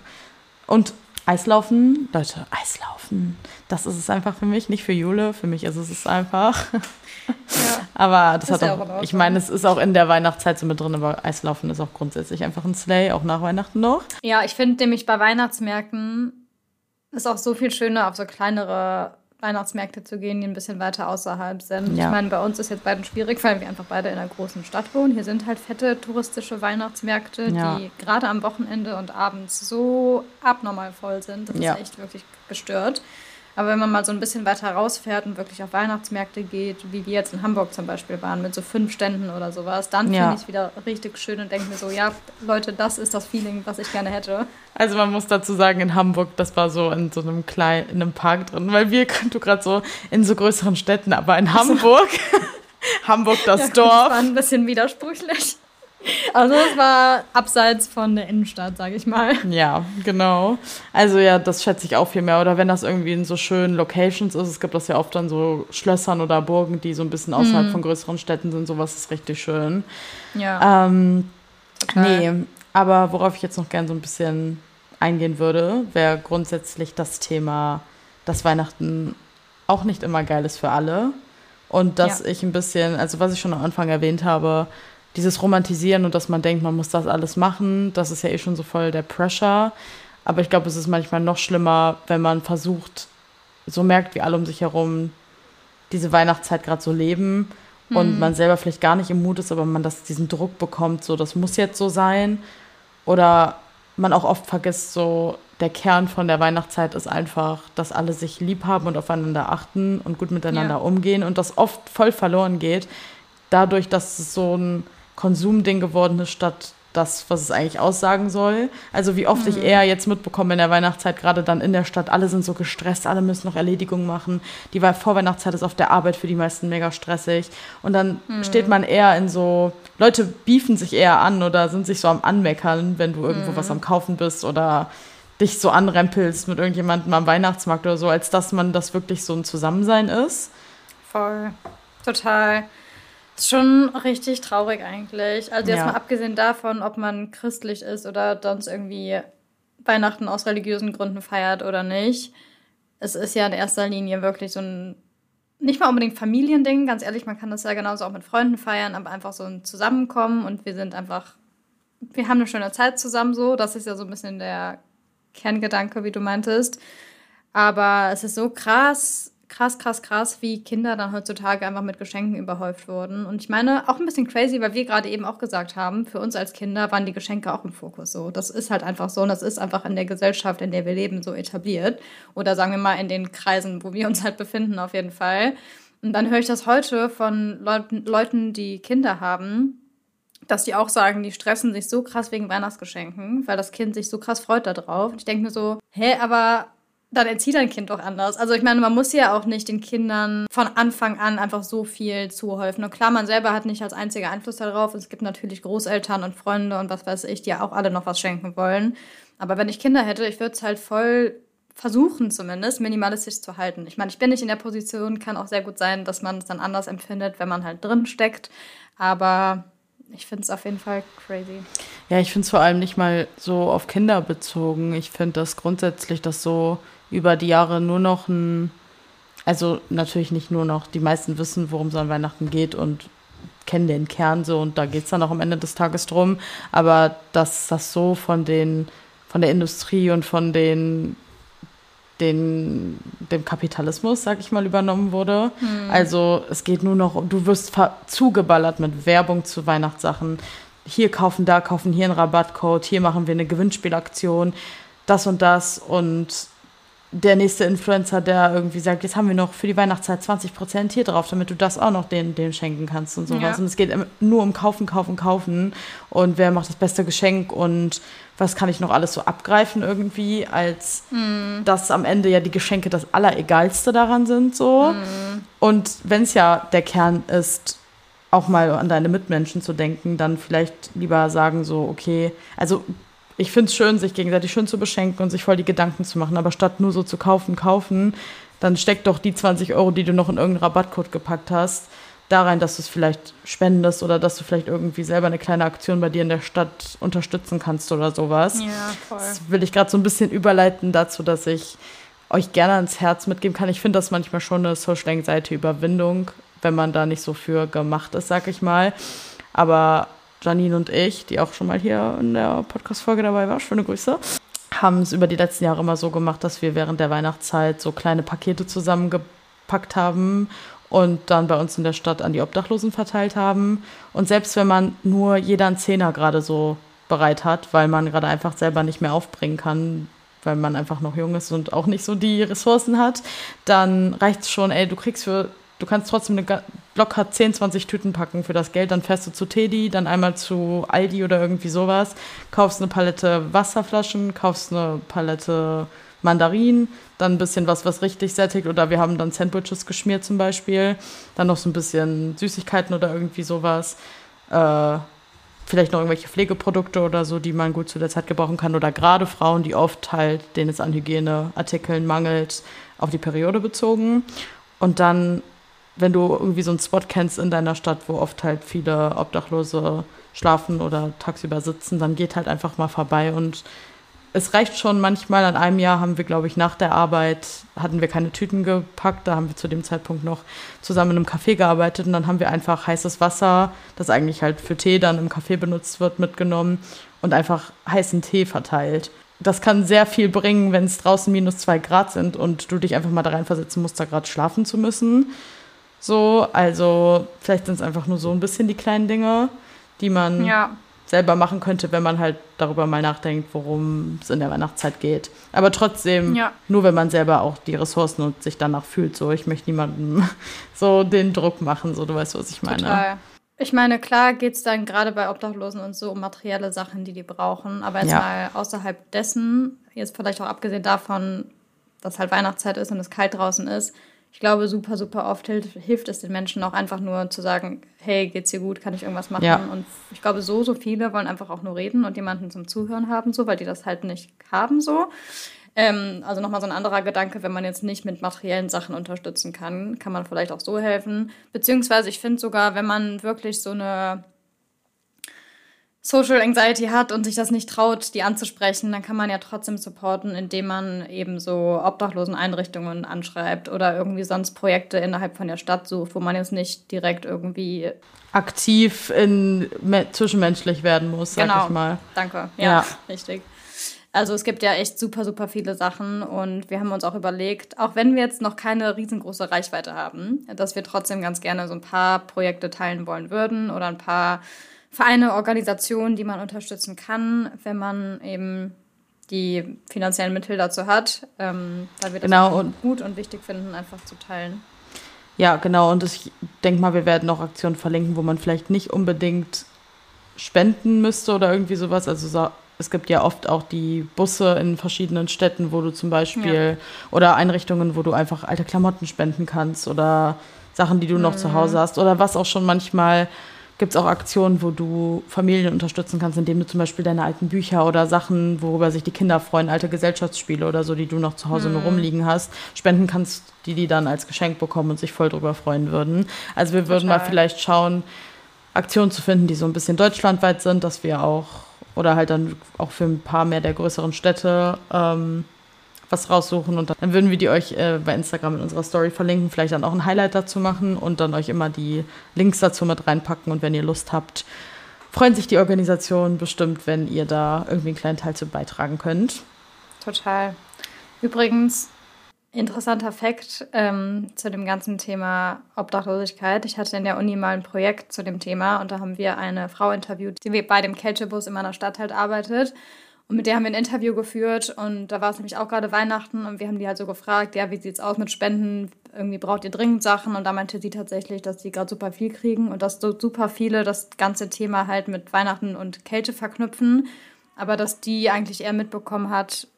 Und Eislaufen, Leute, Eislaufen, das ist es einfach für mich, nicht für Jule, für mich ist es einfach. Ja. aber das ist hat auch, auch ich meine, es ist auch in der Weihnachtszeit so mit drin, aber Eislaufen ist auch grundsätzlich einfach ein Slay, auch nach Weihnachten noch. Ja, ich finde nämlich bei Weihnachtsmärkten ist auch so viel schöner auf so kleinere Weihnachtsmärkte zu gehen, die ein bisschen weiter außerhalb sind. Ja. Ich meine, bei uns ist jetzt beiden schwierig, weil wir einfach beide in einer großen Stadt wohnen. Hier sind halt fette touristische Weihnachtsmärkte, ja. die gerade am Wochenende und abends so abnormal voll sind. Das ja. ist echt wirklich gestört. Aber wenn man mal so ein bisschen weiter rausfährt und wirklich auf Weihnachtsmärkte geht, wie wir jetzt in Hamburg zum Beispiel waren, mit so fünf Ständen oder sowas, dann ja. finde ich es wieder richtig schön und denke mir so, ja, Leute, das ist das Feeling, was ich gerne hätte. Also man muss dazu sagen, in Hamburg, das war so in so einem kleinen, in einem Park drin, weil wir, du gerade so in so größeren Städten, aber in Hamburg, Hamburg das ja, Dorf. Das war ein bisschen widersprüchlich. Also es war abseits von der Innenstadt, sage ich mal. Ja, genau. Also ja, das schätze ich auch viel mehr. Oder wenn das irgendwie in so schönen Locations ist, es gibt das ja oft dann so Schlössern oder Burgen, die so ein bisschen außerhalb mhm. von größeren Städten sind. Sowas ist richtig schön. Ja. Ähm, nee, aber worauf ich jetzt noch gern so ein bisschen eingehen würde, wäre grundsätzlich das Thema, dass Weihnachten auch nicht immer geil ist für alle. Und dass ja. ich ein bisschen, also was ich schon am Anfang erwähnt habe, dieses Romantisieren und dass man denkt, man muss das alles machen, das ist ja eh schon so voll der Pressure. Aber ich glaube, es ist manchmal noch schlimmer, wenn man versucht, so merkt, wie alle um sich herum diese Weihnachtszeit gerade so leben mhm. und man selber vielleicht gar nicht im Mut ist, aber man das, diesen Druck bekommt, so das muss jetzt so sein. Oder man auch oft vergisst, so der Kern von der Weihnachtszeit ist einfach, dass alle sich lieb haben und aufeinander achten und gut miteinander ja. umgehen und das oft voll verloren geht, dadurch, dass es so ein Konsumding geworden ist, statt das, was es eigentlich aussagen soll. Also wie oft mhm. ich eher jetzt mitbekomme in der Weihnachtszeit, gerade dann in der Stadt, alle sind so gestresst, alle müssen noch Erledigungen machen. Die Vorweihnachtszeit ist auf der Arbeit für die meisten mega stressig. Und dann mhm. steht man eher in so, Leute beefen sich eher an oder sind sich so am Anmeckern, wenn du irgendwo mhm. was am Kaufen bist oder dich so anrempelst mit irgendjemandem am Weihnachtsmarkt oder so, als dass man das wirklich so ein Zusammensein ist. Voll. Total. Schon richtig traurig eigentlich. Also ja. jetzt mal abgesehen davon, ob man christlich ist oder sonst irgendwie Weihnachten aus religiösen Gründen feiert oder nicht. Es ist ja in erster Linie wirklich so ein, nicht mal unbedingt Familiending, ganz ehrlich, man kann das ja genauso auch mit Freunden feiern, aber einfach so ein Zusammenkommen und wir sind einfach, wir haben eine schöne Zeit zusammen so. Das ist ja so ein bisschen der Kerngedanke, wie du meintest. Aber es ist so krass, krass, krass, krass, wie Kinder dann heutzutage einfach mit Geschenken überhäuft wurden. Und ich meine, auch ein bisschen crazy, weil wir gerade eben auch gesagt haben, für uns als Kinder waren die Geschenke auch im Fokus so. Das ist halt einfach so und das ist einfach in der Gesellschaft, in der wir leben, so etabliert. Oder sagen wir mal in den Kreisen, wo wir uns halt befinden, auf jeden Fall. Und dann höre ich das heute von Leuten, Leuten die Kinder haben, dass die auch sagen, die stressen sich so krass wegen Weihnachtsgeschenken, weil das Kind sich so krass freut darauf. Und ich denke mir so, hä, aber dann erzieht dein Kind doch anders. Also ich meine, man muss ja auch nicht den Kindern von Anfang an einfach so viel zuhäufen. Und klar, man selber hat nicht als einziger Einfluss darauf. Es gibt natürlich Großeltern und Freunde und was weiß ich, die ja auch alle noch was schenken wollen. Aber wenn ich Kinder hätte, ich würde es halt voll versuchen zumindest, minimalistisch zu halten. Ich meine, ich bin nicht in der Position, kann auch sehr gut sein, dass man es dann anders empfindet, wenn man halt drin steckt. Aber ich finde es auf jeden Fall crazy. Ja, ich finde es vor allem nicht mal so auf Kinder bezogen. Ich finde das grundsätzlich, dass so über die Jahre nur noch ein, also natürlich nicht nur noch, die meisten wissen, worum es an Weihnachten geht und kennen den Kern so und da geht es dann auch am Ende des Tages drum. Aber dass das so von den, von der Industrie und von den den, dem Kapitalismus, sag ich mal, übernommen wurde. Hm. Also es geht nur noch, du wirst zugeballert mit Werbung zu Weihnachtssachen. Hier kaufen, da kaufen, hier ein Rabattcode, hier machen wir eine Gewinnspielaktion, das und das. Und der nächste Influencer, der irgendwie sagt, jetzt haben wir noch für die Weihnachtszeit 20 Prozent hier drauf, damit du das auch noch denen, denen schenken kannst und sowas. Ja. Und es geht nur um Kaufen, Kaufen, Kaufen und wer macht das beste Geschenk und was kann ich noch alles so abgreifen irgendwie, als mm. dass am Ende ja die Geschenke das Alleregalste daran sind so. Mm. Und wenn es ja der Kern ist, auch mal an deine Mitmenschen zu denken, dann vielleicht lieber sagen so, okay, also ich finde es schön, sich gegenseitig schön zu beschenken und sich voll die Gedanken zu machen. Aber statt nur so zu kaufen, kaufen, dann steck doch die 20 Euro, die du noch in irgendeinen Rabattcode gepackt hast, da rein, dass du es vielleicht spendest oder dass du vielleicht irgendwie selber eine kleine Aktion bei dir in der Stadt unterstützen kannst oder sowas. Ja, voll. Das will ich gerade so ein bisschen überleiten dazu, dass ich euch gerne ans Herz mitgeben kann. Ich finde das manchmal schon eine Social Anxiety Überwindung, wenn man da nicht so für gemacht ist, sag ich mal. Aber Janine und ich, die auch schon mal hier in der Podcast-Folge dabei war, schöne Grüße, haben es über die letzten Jahre immer so gemacht, dass wir während der Weihnachtszeit so kleine Pakete zusammengepackt haben und dann bei uns in der Stadt an die Obdachlosen verteilt haben. Und selbst wenn man nur jeder einen Zehner gerade so bereit hat, weil man gerade einfach selber nicht mehr aufbringen kann, weil man einfach noch jung ist und auch nicht so die Ressourcen hat, dann reicht es schon, ey, du kriegst für du kannst trotzdem eine locker 10, 20 Tüten packen für das Geld. Dann fährst du zu Teddy, dann einmal zu Aldi oder irgendwie sowas, kaufst eine Palette Wasserflaschen, kaufst eine Palette Mandarinen, dann ein bisschen was, was richtig sättigt. Oder wir haben dann Sandwiches geschmiert zum Beispiel. Dann noch so ein bisschen Süßigkeiten oder irgendwie sowas. Äh, vielleicht noch irgendwelche Pflegeprodukte oder so, die man gut zu der Zeit gebrauchen kann. Oder gerade Frauen, die oft halt, denen es an Hygieneartikeln mangelt, auf die Periode bezogen. Und dann wenn du irgendwie so einen Spot kennst in deiner Stadt, wo oft halt viele Obdachlose schlafen oder tagsüber sitzen, dann geht halt einfach mal vorbei und es reicht schon manchmal. An einem Jahr haben wir, glaube ich, nach der Arbeit hatten wir keine Tüten gepackt. Da haben wir zu dem Zeitpunkt noch zusammen in einem Café gearbeitet und dann haben wir einfach heißes Wasser, das eigentlich halt für Tee dann im Café benutzt wird, mitgenommen und einfach heißen Tee verteilt. Das kann sehr viel bringen, wenn es draußen minus zwei Grad sind und du dich einfach mal da reinversetzen musst, da gerade schlafen zu müssen. So, also vielleicht sind es einfach nur so ein bisschen die kleinen Dinge, die man ja. selber machen könnte, wenn man halt darüber mal nachdenkt, worum es in der Weihnachtszeit geht. Aber trotzdem, ja. nur wenn man selber auch die Ressourcen und sich danach fühlt. So, ich möchte niemandem so den Druck machen, so, du weißt, was ich meine. Total. Ich meine, klar geht es dann gerade bei Obdachlosen und so um materielle Sachen, die die brauchen. Aber jetzt ja. mal außerhalb dessen, jetzt vielleicht auch abgesehen davon, dass halt Weihnachtszeit ist und es kalt draußen ist, ich glaube, super, super oft hilft, hilft, es den Menschen auch einfach nur zu sagen, hey, geht's dir gut, kann ich irgendwas machen? Ja. Und ich glaube, so, so viele wollen einfach auch nur reden und jemanden zum Zuhören haben, so, weil die das halt nicht haben, so. Ähm, also nochmal so ein anderer Gedanke, wenn man jetzt nicht mit materiellen Sachen unterstützen kann, kann man vielleicht auch so helfen. Beziehungsweise ich finde sogar, wenn man wirklich so eine Social Anxiety hat und sich das nicht traut, die anzusprechen, dann kann man ja trotzdem supporten, indem man eben so Obdachloseneinrichtungen anschreibt oder irgendwie sonst Projekte innerhalb von der Stadt sucht, wo man jetzt nicht direkt irgendwie aktiv in zwischenmenschlich werden muss, sag genau. ich mal. Danke. Ja, ja, richtig. Also es gibt ja echt super, super viele Sachen und wir haben uns auch überlegt, auch wenn wir jetzt noch keine riesengroße Reichweite haben, dass wir trotzdem ganz gerne so ein paar Projekte teilen wollen würden oder ein paar Vereine, Organisationen, die man unterstützen kann, wenn man eben die finanziellen Mittel dazu hat, ähm, weil wir das genau, und gut und wichtig finden, einfach zu teilen. Ja, genau. Und ich denke mal, wir werden auch Aktionen verlinken, wo man vielleicht nicht unbedingt spenden müsste oder irgendwie sowas. Also so, es gibt ja oft auch die Busse in verschiedenen Städten, wo du zum Beispiel ja. oder Einrichtungen, wo du einfach alte Klamotten spenden kannst oder Sachen, die du noch mhm. zu Hause hast oder was auch schon manchmal gibt es auch Aktionen, wo du Familien unterstützen kannst, indem du zum Beispiel deine alten Bücher oder Sachen, worüber sich die Kinder freuen, alte Gesellschaftsspiele oder so, die du noch zu Hause mhm. nur rumliegen hast, spenden kannst, die die dann als Geschenk bekommen und sich voll drüber freuen würden. Also wir würden Total. mal vielleicht schauen, Aktionen zu finden, die so ein bisschen deutschlandweit sind, dass wir auch, oder halt dann auch für ein paar mehr der größeren Städte ähm, was raussuchen und dann würden wir die euch äh, bei Instagram in unserer Story verlinken, vielleicht dann auch ein Highlight dazu machen und dann euch immer die Links dazu mit reinpacken und wenn ihr Lust habt, freuen sich die Organisationen bestimmt, wenn ihr da irgendwie einen kleinen Teil zu beitragen könnt. Total. Übrigens, interessanter Fakt ähm, zu dem ganzen Thema Obdachlosigkeit. Ich hatte in der Uni mal ein Projekt zu dem Thema und da haben wir eine Frau interviewt, die bei dem Kältebus in meiner Stadt halt arbeitet. Und mit der haben wir ein Interview geführt und da war es nämlich auch gerade Weihnachten und wir haben die halt so gefragt, ja, wie sieht es aus mit Spenden? Irgendwie braucht ihr dringend Sachen und da meinte sie tatsächlich, dass sie gerade super viel kriegen und dass so super viele das ganze Thema halt mit Weihnachten und Kälte verknüpfen, aber dass die eigentlich eher mitbekommen hat,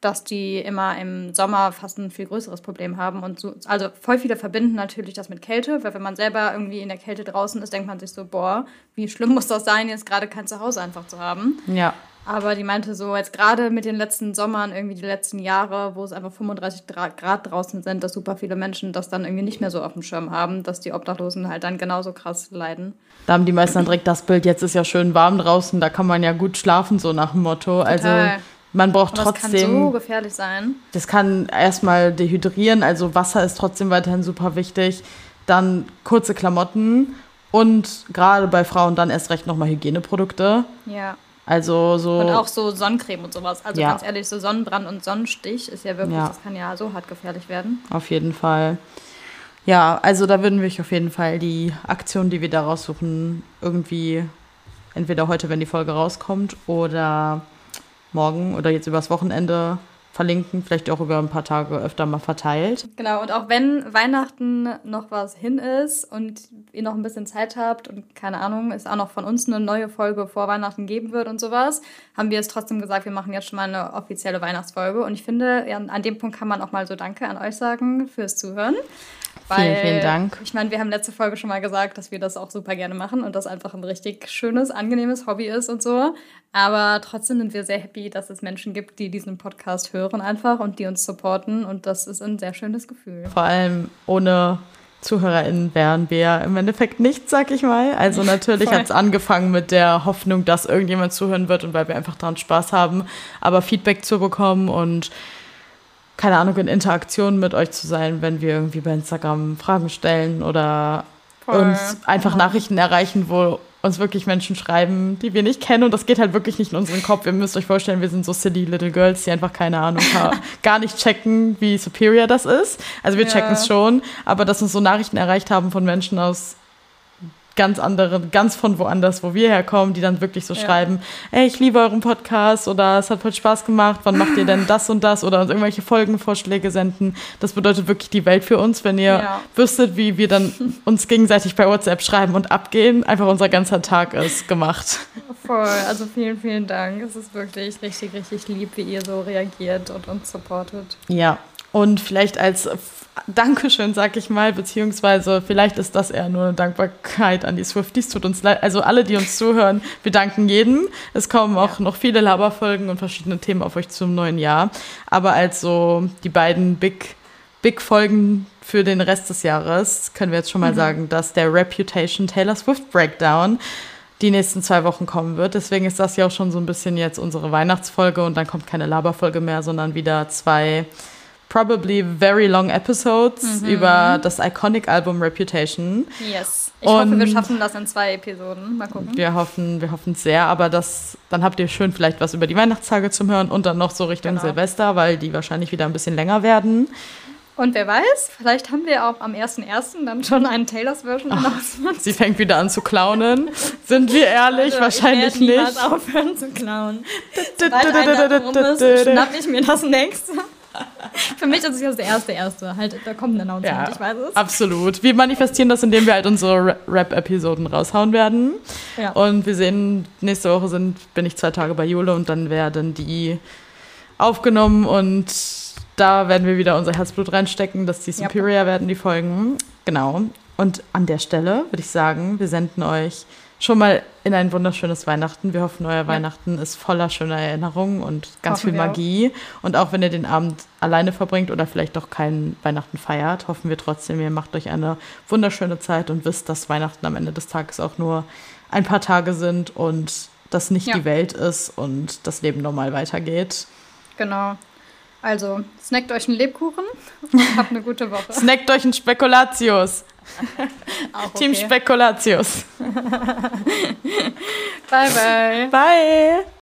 dass die immer im Sommer fast ein viel größeres Problem haben. Und so, also voll viele verbinden natürlich das mit Kälte, weil wenn man selber irgendwie in der Kälte draußen ist, denkt man sich so, boah, wie schlimm muss das sein, jetzt gerade kein Zuhause einfach zu haben. Ja. Aber die meinte so, jetzt gerade mit den letzten Sommern, irgendwie die letzten Jahre, wo es einfach 35 Grad draußen sind, dass super viele Menschen das dann irgendwie nicht mehr so auf dem Schirm haben, dass die Obdachlosen halt dann genauso krass leiden. Da haben die meisten dann direkt das Bild, jetzt ist ja schön warm draußen, da kann man ja gut schlafen, so nach dem Motto. Also Total. Also man braucht Aber trotzdem. Das kann so gefährlich sein. Das kann erstmal dehydrieren, also Wasser ist trotzdem weiterhin super wichtig. Dann kurze Klamotten und gerade bei Frauen dann erst recht nochmal Hygieneprodukte. Ja. Also so. Und auch so Sonnencreme und sowas. Also ja. ganz ehrlich, so Sonnenbrand und Sonnenstich ist ja wirklich, ja. das kann ja so hart gefährlich werden. Auf jeden Fall. Ja, also da würden wir euch auf jeden Fall die Aktion, die wir da raussuchen, irgendwie entweder heute, wenn die Folge rauskommt, oder morgen oder jetzt übers Wochenende verlinken, vielleicht auch über ein paar Tage öfter mal verteilt. Genau, und auch wenn Weihnachten noch was hin ist und ihr noch ein bisschen Zeit habt und keine Ahnung, es auch noch von uns eine neue Folge vor Weihnachten geben wird und sowas, haben wir es trotzdem gesagt, wir machen jetzt schon mal eine offizielle Weihnachtsfolge. Und ich finde, an dem Punkt kann man auch mal so Danke an euch sagen fürs Zuhören. Weil, vielen, vielen Dank. Ich meine, wir haben letzte Folge schon mal gesagt, dass wir das auch super gerne machen und das einfach ein richtig schönes, angenehmes Hobby ist und so. Aber trotzdem sind wir sehr happy, dass es Menschen gibt, die diesen Podcast hören einfach und die uns supporten. Und das ist ein sehr schönes Gefühl. Vor allem ohne ZuhörerInnen wären wir im Endeffekt nichts, sag ich mal. Also natürlich hat es angefangen mit der Hoffnung, dass irgendjemand zuhören wird und weil wir einfach daran Spaß haben, aber Feedback zu bekommen und keine Ahnung, in Interaktion mit euch zu sein, wenn wir irgendwie bei Instagram Fragen stellen oder Voll. uns einfach ja. Nachrichten erreichen, wo uns wirklich Menschen schreiben, die wir nicht kennen. Und das geht halt wirklich nicht in unseren Kopf. Ihr müsst euch vorstellen, wir sind so silly little girls, die einfach keine Ahnung haben, gar nicht checken, wie superior das ist. Also wir ja. checken es schon, aber dass uns so Nachrichten erreicht haben von Menschen aus ganz andere, ganz von woanders, wo wir herkommen, die dann wirklich so ja. schreiben, ey, ich liebe euren Podcast oder es hat voll Spaß gemacht, wann macht ihr denn das und das oder uns irgendwelche Folgenvorschläge senden. Das bedeutet wirklich die Welt für uns, wenn ihr ja. wüsstet, wie wir dann uns gegenseitig bei WhatsApp schreiben und abgehen. Einfach unser ganzer Tag ist gemacht. Voll, also vielen, vielen Dank. Es ist wirklich richtig, richtig lieb, wie ihr so reagiert und uns supportet. Ja, und vielleicht als Dankeschön, sag ich mal, beziehungsweise vielleicht ist das eher nur eine Dankbarkeit an die Swifties. Tut uns leid. Also alle, die uns zuhören, wir danken jedem. Es kommen auch ja. noch viele Laberfolgen und verschiedene Themen auf euch zum neuen Jahr. Aber als so die beiden Big, Big Folgen für den Rest des Jahres können wir jetzt schon mal mhm. sagen, dass der Reputation Taylor Swift Breakdown die nächsten zwei Wochen kommen wird. Deswegen ist das ja auch schon so ein bisschen jetzt unsere Weihnachtsfolge und dann kommt keine Laberfolge mehr, sondern wieder zwei probably very long episodes mhm. über das Iconic Album Reputation. Yes. Ich und hoffe, wir schaffen das in zwei Episoden. Mal gucken. Wir hoffen, wir hoffen sehr, aber das, dann habt ihr schön vielleicht was über die Weihnachtstage zum Hören und dann noch so Richtung genau. Silvester, weil die wahrscheinlich wieder ein bisschen länger werden. Und wer weiß, vielleicht haben wir auch am 1.1. dann schon einen Taylors Version Announcement. Sie fängt wieder an zu clownen. Sind wir ehrlich? Also, wahrscheinlich ich nicht. Ich aufhören zu klauen. Sobald ein ist, schnapp ich mir das nächste. für mich ist es jetzt der erste, erste. Halt, da kommt ein Announcement, Ja, ich weiß es. Absolut. Wir manifestieren das, indem wir halt unsere Ra- Rap-Episoden raushauen werden. Ja. Und wir sehen, nächste Woche sind, bin ich zwei Tage bei Jule und dann werden die aufgenommen und da werden wir wieder unser Herzblut reinstecken, dass die Ja. Superior werden, die Folgen. Genau. Und an der Stelle würde ich sagen, wir senden euch schon mal in ein wunderschönes Weihnachten. Wir hoffen, euer Weihnachten ist voller schöner Erinnerungen und ganz Hoffen viel. Magie. Und auch wenn ihr den Abend alleine verbringt oder vielleicht doch keinen Weihnachten feiert, hoffen wir trotzdem, ihr macht euch eine wunderschöne Zeit und wisst, dass Weihnachten am Ende des Tages auch nur ein paar Tage sind und das nicht Ja. die Welt ist und das Leben normal weitergeht. Genau. Also, snackt euch einen Lebkuchen und habt eine gute Woche. Snackt euch ein Spekulatius. Auch Team Spekulatius. Bye, bye. Bye.